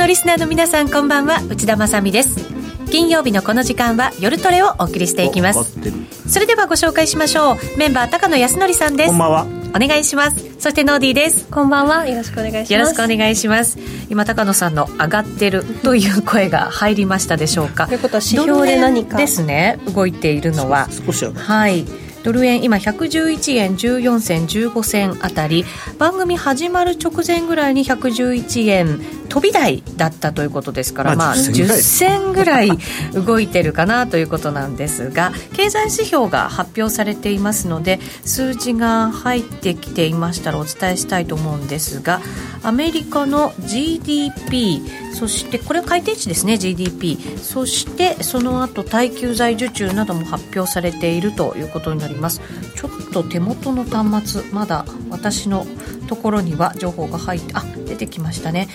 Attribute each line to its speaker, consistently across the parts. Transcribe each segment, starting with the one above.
Speaker 1: のリスナーの皆さんこんばんは。内田まさです。金曜日のこの時間は夜トレをお送りしていきます。それではご紹介しましょう。メンバー高野康則さんです。
Speaker 2: こんばんは。
Speaker 1: お願いします。そしてノーディーです。
Speaker 3: こんばんは。よろしくお願いします。
Speaker 1: よろしくお願いします。今高野さんの上がってるという声が入りましたでしょうか。
Speaker 3: ということは指標で何か？
Speaker 1: ですね動いているのは。
Speaker 2: 少し
Speaker 1: はい。ドル円今111円14銭15銭あたり。番組始まる直前ぐらいに111円飛び台だったということですから、まあ、10銭ぐらい。動いてるかなということなんですが経済指標が発表されていますので数字が入ってきていましたらお伝えしたいと思うんですがアメリカの GDP そしてこれは改定値ですね GDP そしてその後耐久財受注なども発表されているということになります。ちょっと手元の端末まだ私のところには情報が入ってあ出てきましたね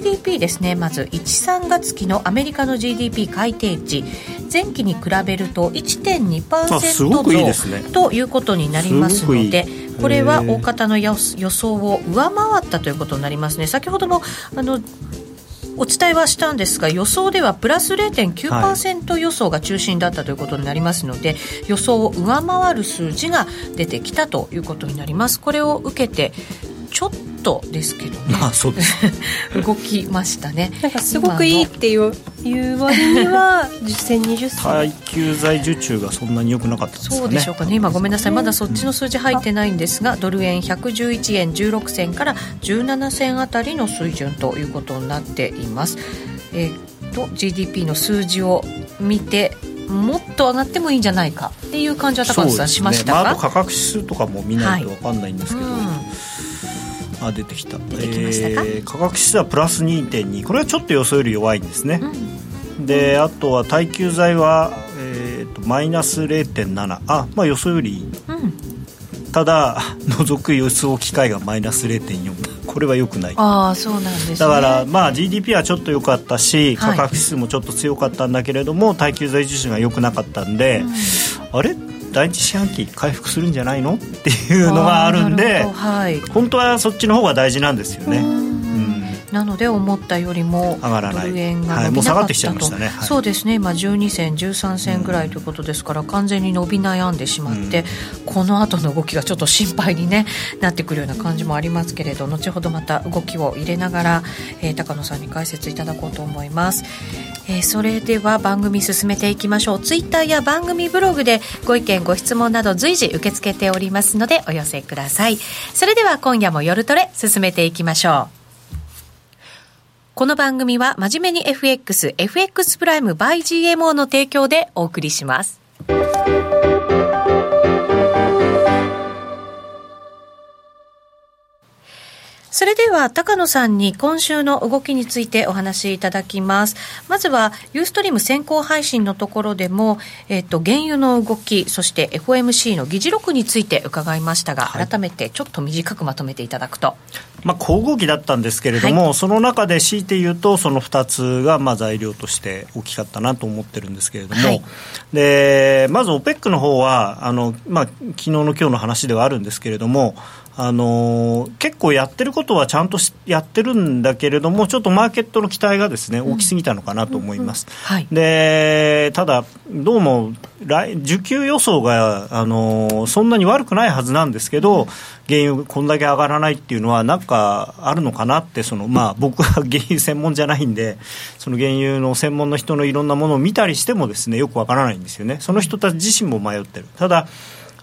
Speaker 1: GDP ですね。まず13月期のアメリカの GDP 改定値。前期に比べると1.2%増いい、ね、ということになりますのでこれは大方の予想を上回ったということになりますね。先ほどもあのお伝えはしたんですが予想ではプラス0.9%予想が中心だったということになりますので、はい、予想を上回る数字が出てきたということになります。これを受けてちょっとですけどね、
Speaker 2: まあ、そうです。
Speaker 1: 動きましたね。
Speaker 3: なんかすごくいいっていういう割には10銭20銭
Speaker 2: 耐久財受注がそんなに良くなかったんですか、ね、
Speaker 1: そうでしょうかね。今ごめんなさい。まだそっちの数字入ってないんですが、うん、ドル円111円16銭から17銭あたりの水準ということになっています。えー、っと GDP の数字を見てもっと上がってもいいんじゃないかっていう感じは高橋さんしましたか、
Speaker 2: まあ、あと価格指数とかも見ないと分かんないんですけど、はいうんあ出てきた。
Speaker 1: 出てきましたか、えー、
Speaker 2: 価格指数はプラス2.2これはちょっと予想より弱いんですね、うん、であとは耐久財は、えーと、マイナス0.7あまあ予想よりいい、うん、ただ 除く予想機会がマイナス0.4これはよくない。
Speaker 1: あそうなんです、ね、
Speaker 2: だからまあ GDP はちょっと良かったし価格指数もちょっと強かったんだけれども、はい、耐久財受注が良くなかったんで、うん、あれ？第一四半期回復するんじゃないの？っていうのがあるんで、はい、本当はそっちの方が大事なんですよね。
Speaker 1: なので思ったよりも
Speaker 2: 上がらない。
Speaker 1: ドル円が伸びなかったと、はいね。はい、そうですね。今12銭13銭ぐらいということですから、うん、完全に伸び悩んでしまって、うん、この後の動きがちょっと心配に、ね、なってくるような感じもありますけれど後ほどまた動きを入れながら、えー、高野さんに解説いただこうと思います。えー、それでは番組進めていきましょう。ツイッターや番組ブログでご意見ご質問など随時受け付けておりますのでお寄せください。それでは今夜も夜トレ進めていきましょうこの番組は真面目に FX、FX プライム by GMO の提供でお送りします。それでは高野さんに今週の動きについてお話しいただきます。まずはユーストリーム先行配信のところでも、えっ、と原油の動き、そして FOMC の議事録について伺いましたが、はい、改めてちょっと短くまとめていただくと。
Speaker 2: まあ交互期だったんですけれども、はい、その中で強いて言うとその2つがまあ材料として大きかったなと思ってるんですけれども、はい、でまず OPEC の方はあのまあ昨日の今日の話ではあるんですけれども。あの結構やってることはちゃんとやってるんだけれどもちょっとマーケットの期待がですね大きすぎたのかなと思います、でただどうも来需給予想があのそんなに悪くないはずなんですけど、原油こんだけ上がらないっていうのはなんかあるのかなってその、まあ、僕は 原油専門じゃないんでその原油の専門の人のいろんなものを見たりしてもですねよくわからないんですよね。その人たち自身も迷ってる。ただ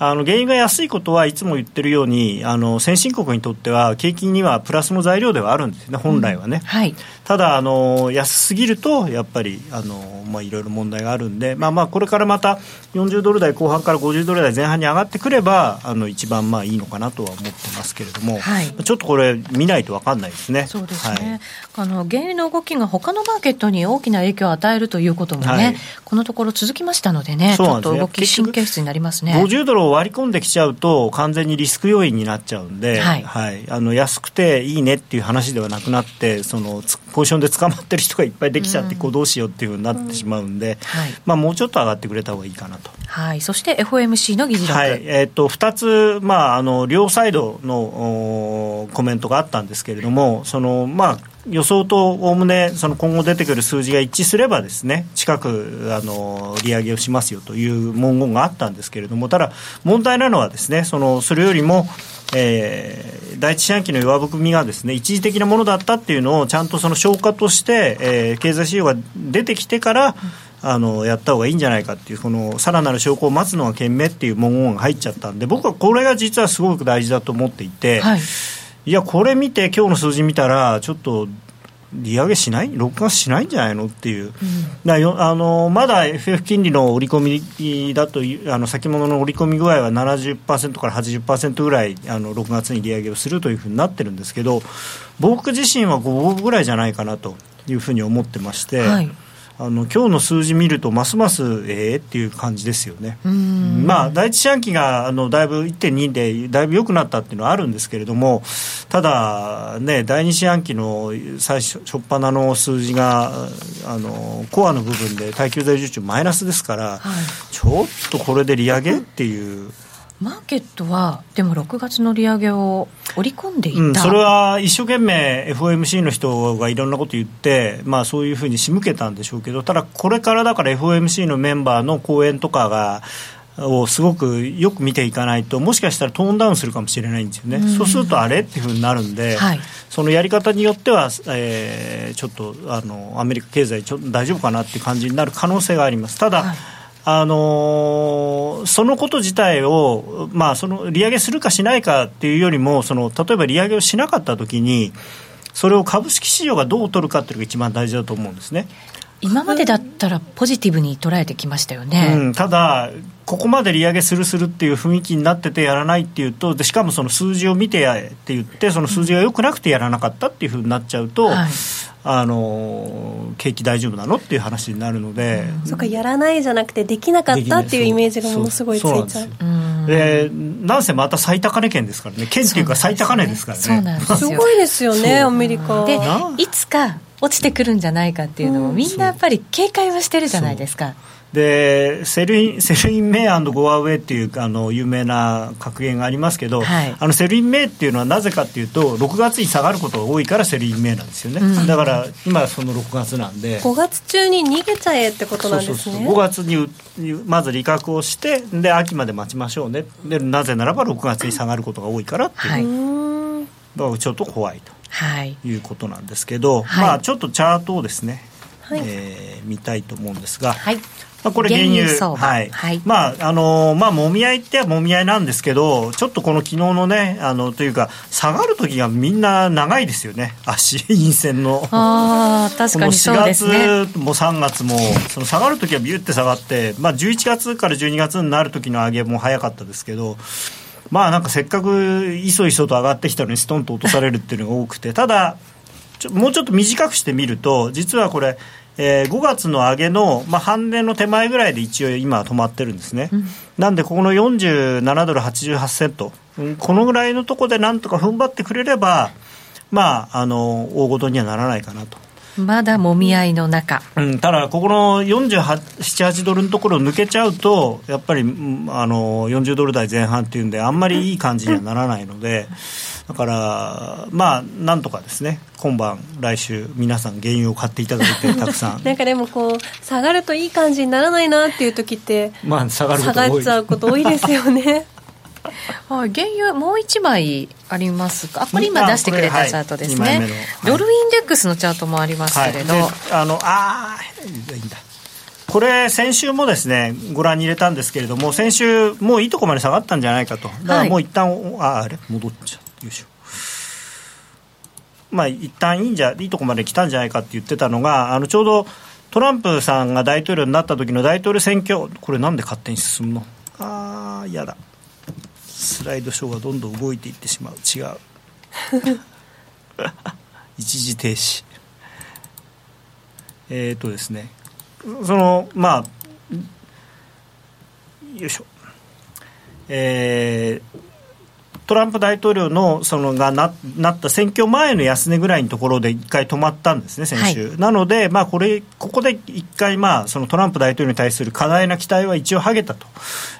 Speaker 2: あの原油が安いことはいつも言ってるようにあの先進国にとっては景気にはプラスの材料ではあるんですね本来はね、うんはい、ただあの安すぎるとやっぱりあの、まあ、いろいろ問題があるんで、まあ、まあこれからまた40ドル台後半から50ドル台前半に上がってくればあの一番まあいいのかなとは思ってますけれども、はい、ちょっとこれ見ないと分かんないですね。
Speaker 1: そうですね、はい、あの原油の動きが他のマーケットに大きな影響を与えるということもね、このところ続きましたのでねちょっと動き神経質になりますね。
Speaker 2: 50ドルを割り込んできちゃうと完全にリスク要因になっちゃうんで、はい、はい、あの安くていいねっていう話ではなくなってそのポジションで捕まってる人がいっぱいできちゃって、こうどうしようっていうふうになってしまうんで、はい、まあ、もうちょっと上がってくれた方がいいかなと。
Speaker 1: はい、そして FOMC の議事録、はい。
Speaker 2: えーと、2つ、まあ、あの両サイドのコメントがあったんですけれどもその、まあ予想とおおむねその今後出てくる数字が一致すればですね近くあの利上げをしますよという文言があったんですけれどもただ問題なのはですねそのそれよりもえー、第一四半期の弱含みがですね一時的なものだったっていうのをちゃんとその消化として、えー、経済指標が出てきてから、あのやった方がいいんじゃないかっていうこのさらなる証拠を待つのが賢明っていう文言が入っちゃったんで僕はこれが実はすごく大事だと思っていて、はい、いやこれ見て今日の数字見たらちょっと利上げしない、6月しないんじゃないのっていう、うん、だよあのまだ FF 金利の織り込みだとあの先物の織り込み具合は70%から80%ぐらいあの6月に利上げをするというふうになってるんですけど僕自身は5分ぐらいじゃないかなというふうに思ってまして。はいあの今日の数字見るとますますええー、っていう感じですよね。まあ第一四半期があのだいぶ1.2でだいぶ良くなったっていうのはあるんですけれども、ただね第二四半期の最初初っ端の数字があのコアの部分で耐久財受注マイナスですから、はい、ちょっとこれで利上げっていう。
Speaker 1: マーケットはでも6月の利上げを織り込んでいた、
Speaker 2: うん、それは一生懸命 FOMC の人がいろんなこと言って、まあ、そういうふうに仕向けたんでしょうけどただこれからだから FOMC のメンバーの講演とかがをすごくよく見ていかないともしかしたらトーンダウンするかもしれないんですよね、うん、そうするとあれっていうふうになるんで、はい、そのやり方によっては、えー、ちょっとあのアメリカ経済ちょ大丈夫かなっていう感じになる可能性があります。ただ、はいあのー、そのこと自体を、まあ、その利上げするかしないかっていうよりもその例えば利上げをしなかったときにそれを株式市場がどう取るかっていうのが一番大事だと思うんですね。
Speaker 1: 今までだったらポジティブに捉えてきましたよね、
Speaker 2: うん、ただ、ここまで利上げするするっていう雰囲気になっててやらないっていうとでしかもその数字を見てやって言ってその数字が良くなくてやらなかったっていうふうになっちゃうと、はいあの景気大丈夫なのっていう話になるので、
Speaker 3: うん、そうかやらないじゃなくてできなかったっていうイメージがものすごいついちゃう
Speaker 2: でなんせまた最高値圏ですからね。県っていうか最高値ですからね。す
Speaker 3: ごいですよねアメリカ。
Speaker 1: でいつか落ちてくるんじゃないかっていうのをみんなやっぱり警戒はしてるじゃないですか。
Speaker 2: で Sell in Sell in May go away っていうあの有名な格言がありますけど、はい、あの Sell in May っていうのはなぜかっていうと6月に下がることが多いから Sell in May なんですよね、うん、だから今その6月なんで。
Speaker 3: 5月中に逃げちゃえってことなんですね。そうそうそう。
Speaker 2: 5月にまず利確をしてで秋まで待ちましょうね。でなぜならば6月に下がることが多いからっていう、はい、だからちょっと怖いと、はい、いうことなんですけど、はい、まあちょっとチャートをですね、はい。えー、見たいと思うんですが、はい。まあ、これ原油。はい、はい、まああのまあもみ合いってはもみ合いなんですけどちょっとこの昨日のねあのというか下がる時がみんな長いですよね。足 陰線の。
Speaker 1: あ確かにそうですね。
Speaker 2: 4月も3月もその下がる時はビュって下がって、まあ、11月から12月になる時の上げも早かったですけどまあなんかせっかくいそいそと上がってきたのにストンと落とされるっていうのが多くてただもうちょっと短くしてみると実はこれえー、5月の上げの、まあ、半年の手前ぐらいで一応今止まってるんですね、うん、なんでここの47ドル88セント、このぐらいのところでなんとか踏ん張ってくれれば、まあ、あの大ごとにはならないかなと。
Speaker 1: まだもみ合いの中、
Speaker 2: うん、ただ、ここの47、8ドルのところを抜けちゃうと、やっぱりあの40ドル台前半っていうんで、あんまりいい感じにはならないので。うんだからまあなんとかですね今晩来週皆さん原油を買っていただいて たくさん。
Speaker 3: なんかでもこう下がるといい感じにならないなっていう時って
Speaker 2: まあ下がる
Speaker 3: 下がっちゃうこと多いですよね。
Speaker 1: はい、原油もう1枚ありますか？あこれ今出してくれたチャートですね、はい、ドルインデックスのチャートもありますけれど、はい、
Speaker 2: あのあいいんだ。これ、先週もですねご覧に入れたんですけれども、先週、もういいとこまで下がったんじゃないかと、だからもう一旦、はい、ああれ、戻っちゃう。よいしょ。まあ一旦いいんじゃいいとこまで来たんじゃないかって言ってたのがあのちょうどトランプさんが大統領になった時の大統領選挙これなんで勝手に進むの？ああ嫌だ。スライドショーがどんどん動いていってしまう。違う。一時停止。えっ、ー、とですね。そのまあよいしょ。えートランプ大統領のそのがななった選挙前の安値ぐらいのところで一回止まったんですね、先週。はい、なので、まあ、これここで一回、まあ、そのトランプ大統領に対する過大な期待は一応はげたと。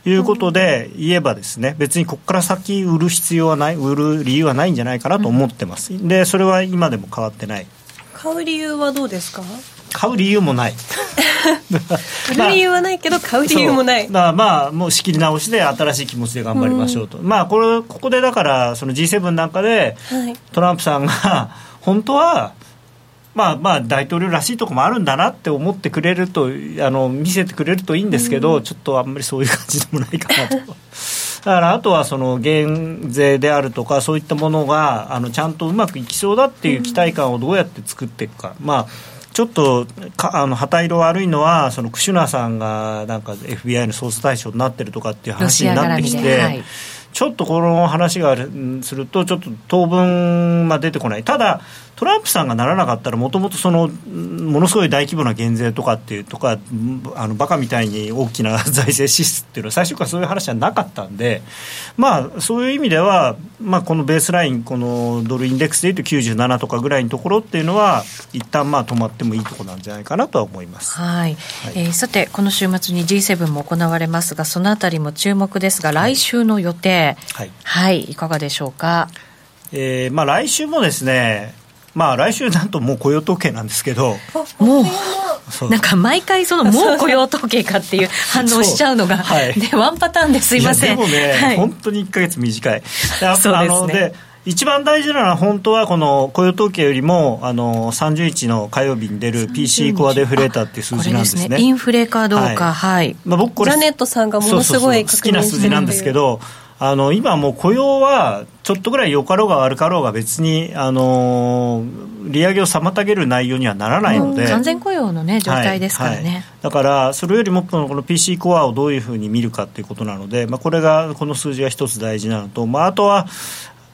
Speaker 2: いうことで言えばですね、別にここから先売る必要はない、売る理由はないんじゃないかなと思ってます。で、それは今でも変わってない。
Speaker 3: 買う理由はどうですか？
Speaker 2: 買う理由もない。
Speaker 3: 売る理由はないけど買う理由もない、
Speaker 2: まあ、まあもう仕切り直しで新しい気持ちで頑張りましょうと、うん、まあこれここでだからその G7 なんかで、はい、トランプさんが本当はまあまあ大統領らしいところもあるんだなって思ってくれるとあの見せてくれるといいんですけど、うん、ちょっとあんまりそういう感じでもないかなと。だからあとはその減税であるとかそういったものがあのちゃんとうまくいきそうだっていう期待感をどうやって作っていくか、まあちょっとかあの旗色悪いのはそのクシュナさんがなんか FBI の捜査対象になってるとかっていう話になってきて。ちょっとこの話がすると、ちょっと当分、まあ、出てこない、ただ、トランプさんがならなかったら、もともとそのものすごい大規模な減税とかっていうとか、あのバカみたいに大きな財政支出っていうのは、最初からそういう話はなかったんで、まあ、そういう意味では、まあ、このベースライン、このドルインデックスでいうと97とかぐらいのところっていうのは、一旦まあ止まってもいいところなんじゃないかなとは思います、
Speaker 1: はい、はい、えー、さて、この週末に G7 も行われますが、そのあたりも注目ですが、来週の予定、はい、はい、いかがでしょうか？
Speaker 2: えーまあ、来週もですね、まあ、来週なんともう雇用統計なんですけど、
Speaker 1: もう。なんか毎回そのもう雇用統計かっていう反応しちゃうのが、はい、ね、ワンパターンですいませ
Speaker 2: ん。でもね、はい、本当に1か月短い。そうですね。一番大事なのは本当はこの雇用統計よりもあの30日の火曜日に出る PC コアデフレーターっていう数字なんですね、ね、
Speaker 1: インフレかどうか。はい、
Speaker 3: まあ、僕これジャネットさんがものすごい
Speaker 2: 好きな数字なんですけどあの今もう雇用はちょっとぐらい良かろうが悪かろうが別にあの利上げを妨げる内容にはならないので、
Speaker 1: 完全雇用の、ね、状態ですからね、はい。はい、
Speaker 2: だからそれよりもこの PC コアをどういうふうに見るかということなので、まあ、これがこの数字が一つ大事なのと、まあ、あとは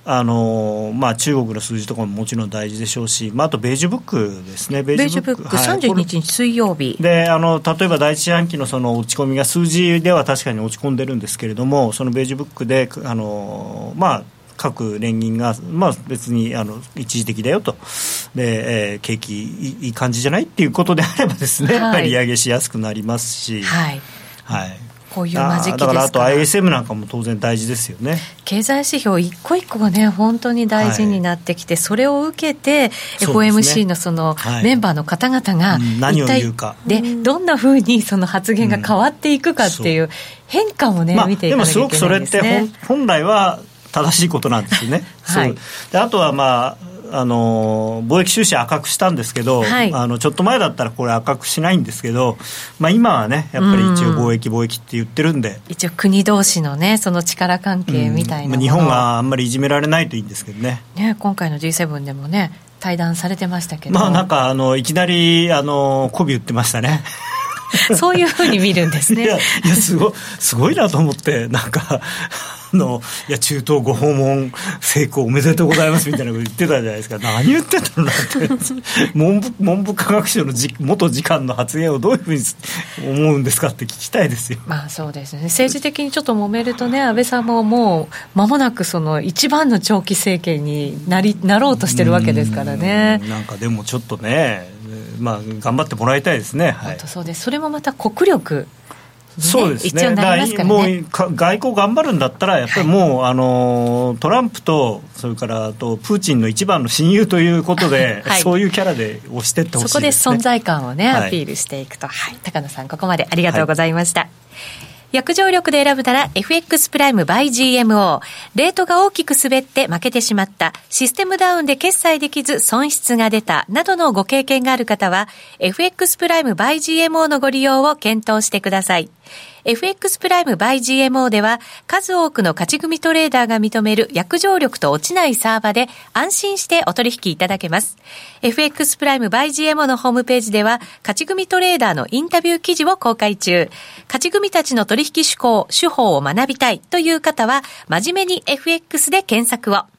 Speaker 2: あのまあ、中国の数字とかももちろん大事でしょうし、まあ、あとベージュブックですね、
Speaker 1: ベージュブック、はい、32日水曜日。
Speaker 2: であの例えば第一四半期のその落ち込みが数字では確かに落ち込んでるんですけれども、そのベージュブックで、あのまあ、各連銀が、まあ、別にあの一時的だよと。で、えー、景気いい感じじゃないっていうことであればですね、はい、やっぱり利上げしやすくなりますし。はい、はい
Speaker 1: こういう間
Speaker 2: 時期だからあと ISM なんかも当然大事ですよね。
Speaker 1: 経済指標一個一個がね本当に大事になってきて、はい、それを受けて FOMC のそのメンバーの方々が
Speaker 2: 何を言うか。
Speaker 1: でどんなふうにその発言が変わっていくかっていう変化もね、まあ、見ていかなきゃいけないですね。でもすごくそれって
Speaker 2: 本来は正しいことなんですよね。はい、であとはまああの貿易収支赤くしたんですけど、はい、あのちょっと前だったらこれ赤くしないんですけど、まあ、今はねやっぱり一応貿易貿易って言ってるんで。
Speaker 1: 一応国同士のねその力関係みたいな、
Speaker 2: うん、日本があんまりいじめられないといいんですけどね。
Speaker 1: ね今回の G7 でもね対談されてましたけど。
Speaker 2: まあなんかあのいきなりあの媚び売ってましたね。
Speaker 1: そういうふうに見るんですね。い
Speaker 2: やいやすごすごいなと思ってなんかのいや中東ご訪問成功おめでとうございますみたいなこと言ってたじゃないですか。何言ってんだろうなって。文部文部科学省のじ元次官の発言をどういうふうに思うんですかって聞きたいですよ。
Speaker 1: まあそうですね。政治的にちょっと揉めるとね安倍さんももう間もなくその一番の長期政権になりなろうとしてるわけですからね。
Speaker 2: なんかでもちょっとねまあ頑張ってもらいたいですね、
Speaker 1: はい、そうです。それもまた国力
Speaker 2: そうですね、ね。もう外交頑張るんだったら、やっぱりもう、はい、あのトランプと、それからとプーチンの一番の親友ということで、はい、そういうキャラで押してってほしい、ね、
Speaker 1: そこで存在感をね、アピールしていくと、はい、高野さん、ここまでありがとうございました。約定力で選ぶなら FX プライムバイ GMO。レートが大きく滑って負けてしまった、システムダウンで決済できず損失が出た、などのご経験がある方は、FX プライムバイ GMO のご利用を検討してください。FX プライム by GMO では数多くの勝ち組トレーダーが認める約定力と落ちないサーバで安心してお取引いただけます。FX プライム by GMO のホームページでは勝ち組トレーダーのインタビュー記事を公開中。勝ち組たちの取引手法、手法を学びたいという方は真面目に FX で検索を。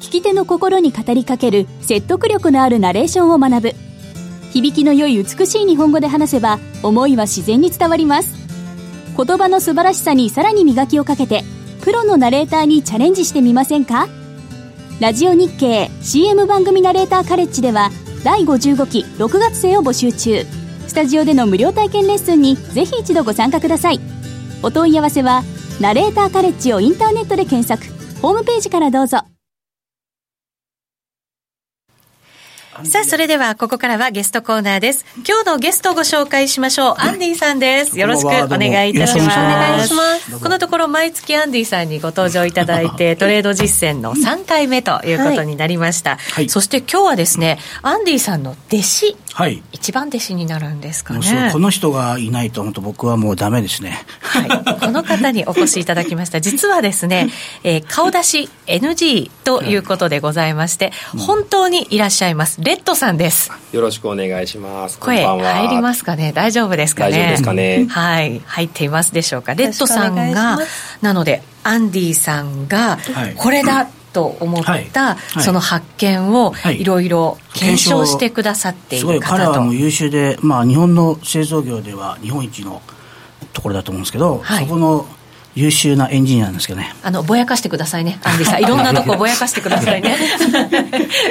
Speaker 4: 聞き手の心に語りかける説得力のあるナレーションを学ぶ。響きの良い美しい日本語で話せば思いは自然に伝わります。言葉の素晴らしさにさらに磨きをかけてプロのナレーターにチャレンジしてみませんか？ラジオ日経 CM 番組ナレーターカレッジでは第55期6月生を募集中。スタジオでの無料体験レッスンにぜひ一度ご参加ください。お問い合わせはナレーターカレッジをインターネットで検索。ホームページからどうぞ。
Speaker 1: さあ、それではここからはゲストコーナーです。今日のゲストをご紹介しましょう。アンディさんです。よろしくお願いいたします。お願いします。このところ毎月アンディさんにご登場いただいて、トレード実践の3回目ということになりました。はい、そして今日はですね、アンディさんの弟子、はい、一番弟子になるんですかね。
Speaker 5: この人がいないと本当僕はもうダメですね。
Speaker 1: はい。この方にお越しいただきました。実はですね、えー、顔出し NG ということでございまして、本当にいらっしゃいます。レッドさんです。
Speaker 6: よろしくお願いします。
Speaker 1: 声入りますかね？大丈夫ですかね？
Speaker 6: 大丈夫ですかね？
Speaker 1: はい、入っていますでしょうか？レッドさんが、なのでアンディさんがこれだ。と思った、その発見をいろいろ検証してくださっている方と、
Speaker 5: 彼はもう優秀で、まあ、日本の製造業では日本一のところだと思うんですけど、そこの優秀なエンジニアなんですけどね。
Speaker 1: あの、ぼやかしてくださいね、アンディさん。いろんなとこぼやかしてくださいね。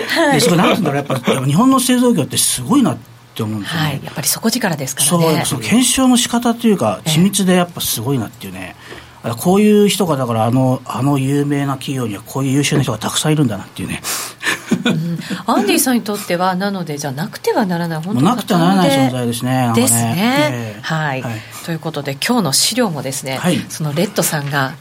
Speaker 5: はい、それなんてうんだろう、やっぱ日本の製造業ってすごいなって思うんですよね。はい、
Speaker 1: やっぱり底力ですからね。
Speaker 5: そう、検証の仕方というか、緻密でやっぱすごいなっていうね。こういう人がだからあのあの有名な企業にはこういう優秀な人がたくさんいるんだなっていうね、
Speaker 1: うん、アンディさんにとってはなのでじゃなくてはならない
Speaker 5: 本当なくてはならない存在ですね
Speaker 1: ですね、えー、はい、はい、ということで今日の資料もですね、はい、そのレッドさんが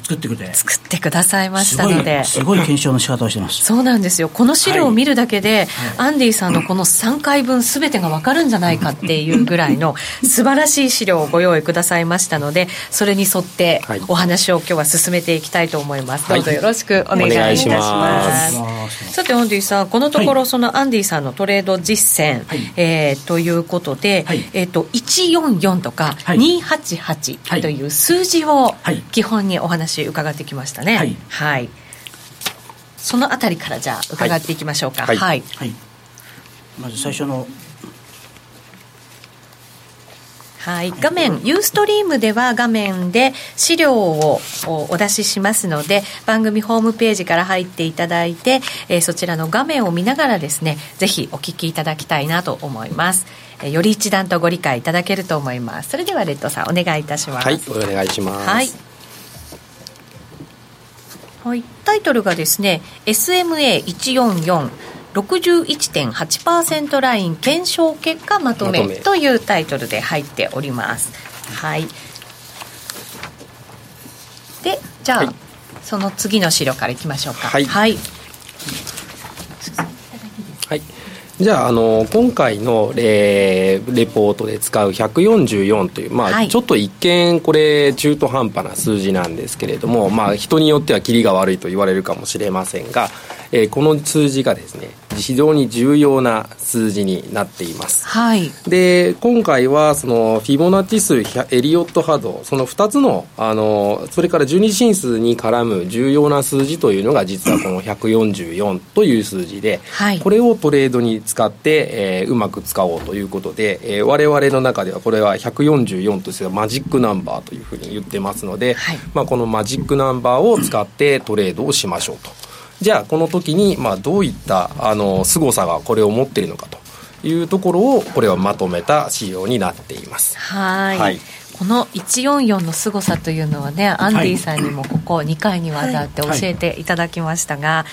Speaker 5: 作ってくれ。
Speaker 1: 作ってくださいましたので。
Speaker 5: すごい検証の仕方をしてます。
Speaker 1: そうなんですよ。この資料を見るだけで、はい、アンディさんのこの3回分すべてが分かるんじゃないかっていうぐらいの素晴らしい資料をご用意くださいましたのでそれに沿ってお話を今日は進めていきたいと思います、はい、どうぞよろしくお願いいたします。はい、さてアンディさんこのところそのアンディさんのトレード実践、はい、えー、ということで、えーと、144とか288という数字を基本にお話話伺ってきましたね。はい、はい、そのあたりからじゃあ伺っていきましょうか。はい、はい、
Speaker 5: まず最初の。
Speaker 1: はい、画面、ユーストリームでは画面で資料をお出ししますので、番組ホームページから入っていただいて、えー、そちらの画面を見ながらですね、ぜひお聞きいただきたいなと思います。えー、より一段とご理解いただけると思います。それではレッドさん、お願いいたします。
Speaker 6: はい、お願いします。はい。
Speaker 1: はい、タイトルがですね SMA144 61.8%ライン検証結果まとめというタイトルで入っております。はい。で、じゃあ、はい、その次の資料からいきましょうか。はい。はい。
Speaker 6: はいじゃああの今回の、えー、レポートで使う144という、まあ、はい、ちょっと一見これ中途半端な数字なんですけれども、まあ、人によってはキリが悪いと言われるかもしれませんが、えー、この数字がですね非常に重要な数字になっています、はい、で今回はそのフィボナッチ数エリオット波動その2つのあのそれから12進数に絡む重要な数字というのが実はこの144という数字で、はい、これをトレードに使って、えー、うまく使おうということで、えー、我々の中ではこれは144としてはマジックナンバーというふうに言ってますので、はい、まあ、このマジックナンバーを使ってトレードをしましょうと。じゃあこの時にまあどういったあの凄さがこれを持っているのかと。いうところをこれはまとめた資料になっています。
Speaker 1: はい。はい。この144の凄さというのはねアンディさんにもここ2回にわたって教えていただきましたが、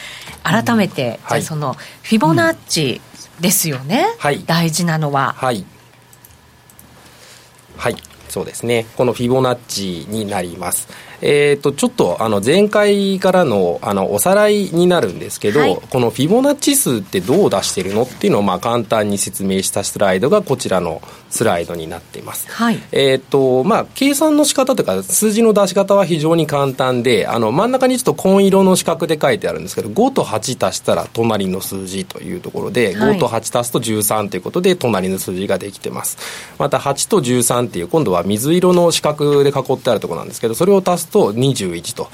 Speaker 1: 改めて、じゃそのフィボナッチですよね、はい、大事なのは。
Speaker 6: はい、はい、そうですね。このフィボナッチになりますえーと、ちょっとあの前回からのあのおさらいになるんですけど、はい、このフィボナッチ数ってどう出してるのっていうのをまあ簡単に説明したスライドがこちらのスライドになっています、はい、えーとまあ、計算の仕方というか数字の出し方は非常に簡単であの真ん中にちょっと紺色の四角で書いてあるんですけど5と8足したら隣の数字というところで、はい、5と8足すと13ということで隣の数字ができてます。また8と13っていう今度は水色の四角で囲ってあるところなんですけどそれを足すと21と。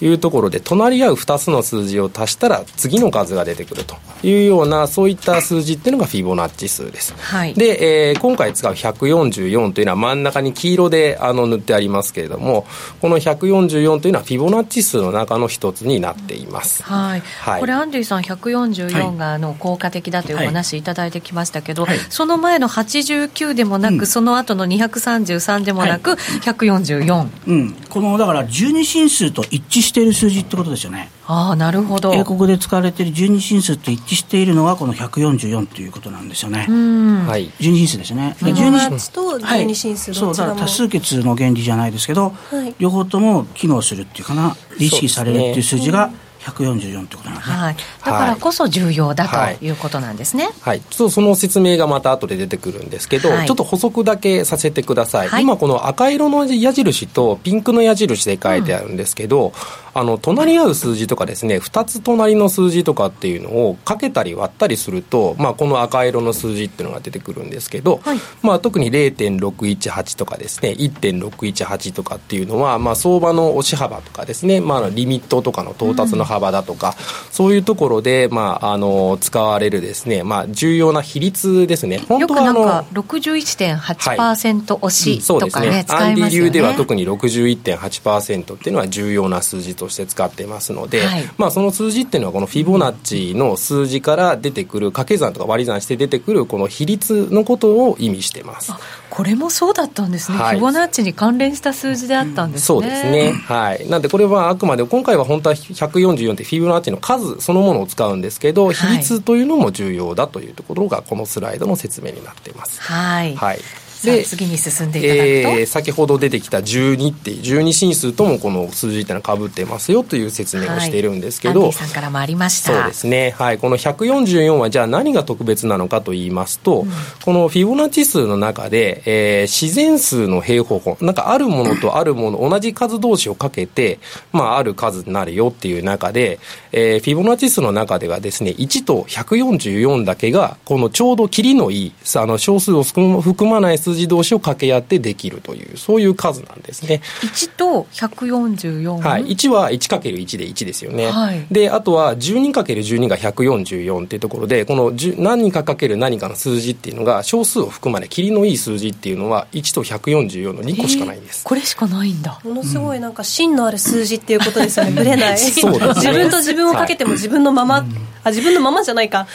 Speaker 6: いうところで隣り合う2つの数字を足したら次の数が出てくるというようなそういった数字っていうのがフィボナッチ数です、はい、で、えー、今回使う144というのは真ん中に黄色であの塗ってありますけれどもこの144というのはフィボナッチ数の中の一つになっています、
Speaker 1: はい、はい、これアンディさん144があの効果的だというお話いただいてきましたけど、はい、その前の89でもなく、うん、その後の233でもなく、144、
Speaker 5: うん、このだから12進数と一致している数字ってことですよね。
Speaker 1: ああなるほど。
Speaker 5: 英国で使われている12進数と一致しているのがこの144ということなんですよね。はい、12進数ですね。
Speaker 3: 12進数と12進数、はい、
Speaker 5: そうだから多数決の原理じゃないですけど、はい、両方とも機能するっていうかな。意識されるっていう数字が、うん144ってことなんですね、はい、
Speaker 1: だからこそ重要だ、はい、ということなんですね。
Speaker 6: はい、ちょっとその説明がまた後で出てくるんですけど、はい、ちょっと補足だけさせてください、今この赤色の矢印とピンクの矢印で書いてあるんですけど、うんあの隣り合う数字とかですね2つ隣の数字とかっていうのをかけたり割ったりすると、まあ、この赤色の数字っていうのが出てくるんですけど、はい、まあ、特に0.618とかですね1.618とかっていうのは、まあ、相場の押し幅とかですね、まあ、リミットとかの到達の幅だとか、うん、そういうところで、まあ、あの使われるですね、まあ、重要な比率ですね。
Speaker 1: 本当はあのよくなんか61.8%押しとかね、はい、ね。
Speaker 6: 使いますよね。アンディ流では特に61.8%っていうのは重要な数字として使っていますので、はい、まあ、その数字っていうのはこのフィボナッチの数字から出てくる掛け算とか割り算して出てくるこの比率のことを意味してます。
Speaker 1: これもそうだったんですね、はい、フィボナッチに関連した数字であったんです
Speaker 6: ね、そうですね。はい。なんでこれはあくまで今回は本当は144ってフィボナッチの数そのものを使うんですけど比率というのも重要だというところがこのスライドの説明になっています。
Speaker 1: はい、
Speaker 6: はい
Speaker 1: で次に進んでいただくと、えー、
Speaker 6: 先ほど出てきた12っていう12進数ともこの数字ってのはかぶってますよという説明をしているんですけど、はい、
Speaker 1: さんからもありました。
Speaker 6: そうですね、はい、この144はじゃあ何が特別なのかと言いますと、うん、このフィボナッチ数の中で、えー、自然数の平方根なんかあるものとあるもの同じ数同士をかけて、まあ、ある数になるよっていう中で、えー、フィボナッチ数の中ではですね1と144だけがこのちょうど切りのいいあの小数を含まない数字同士を掛け合ってできるというそういう数なんですね。
Speaker 1: 1と144
Speaker 6: はい。1は 1×1 で1ですよね、はい、であとは 12×12 が144っていうところでこの何かかける何かの数字っていうのが小数を含まない切りのいい数字っていうのは1と144の2個しかないんです、
Speaker 1: これしかないんだ。
Speaker 3: ものすごいなんか芯のある数字っていうことですよね。ぶれない。そうです、ね、自分と自分をかけても自分のまま、はい、あ自分のままじゃないか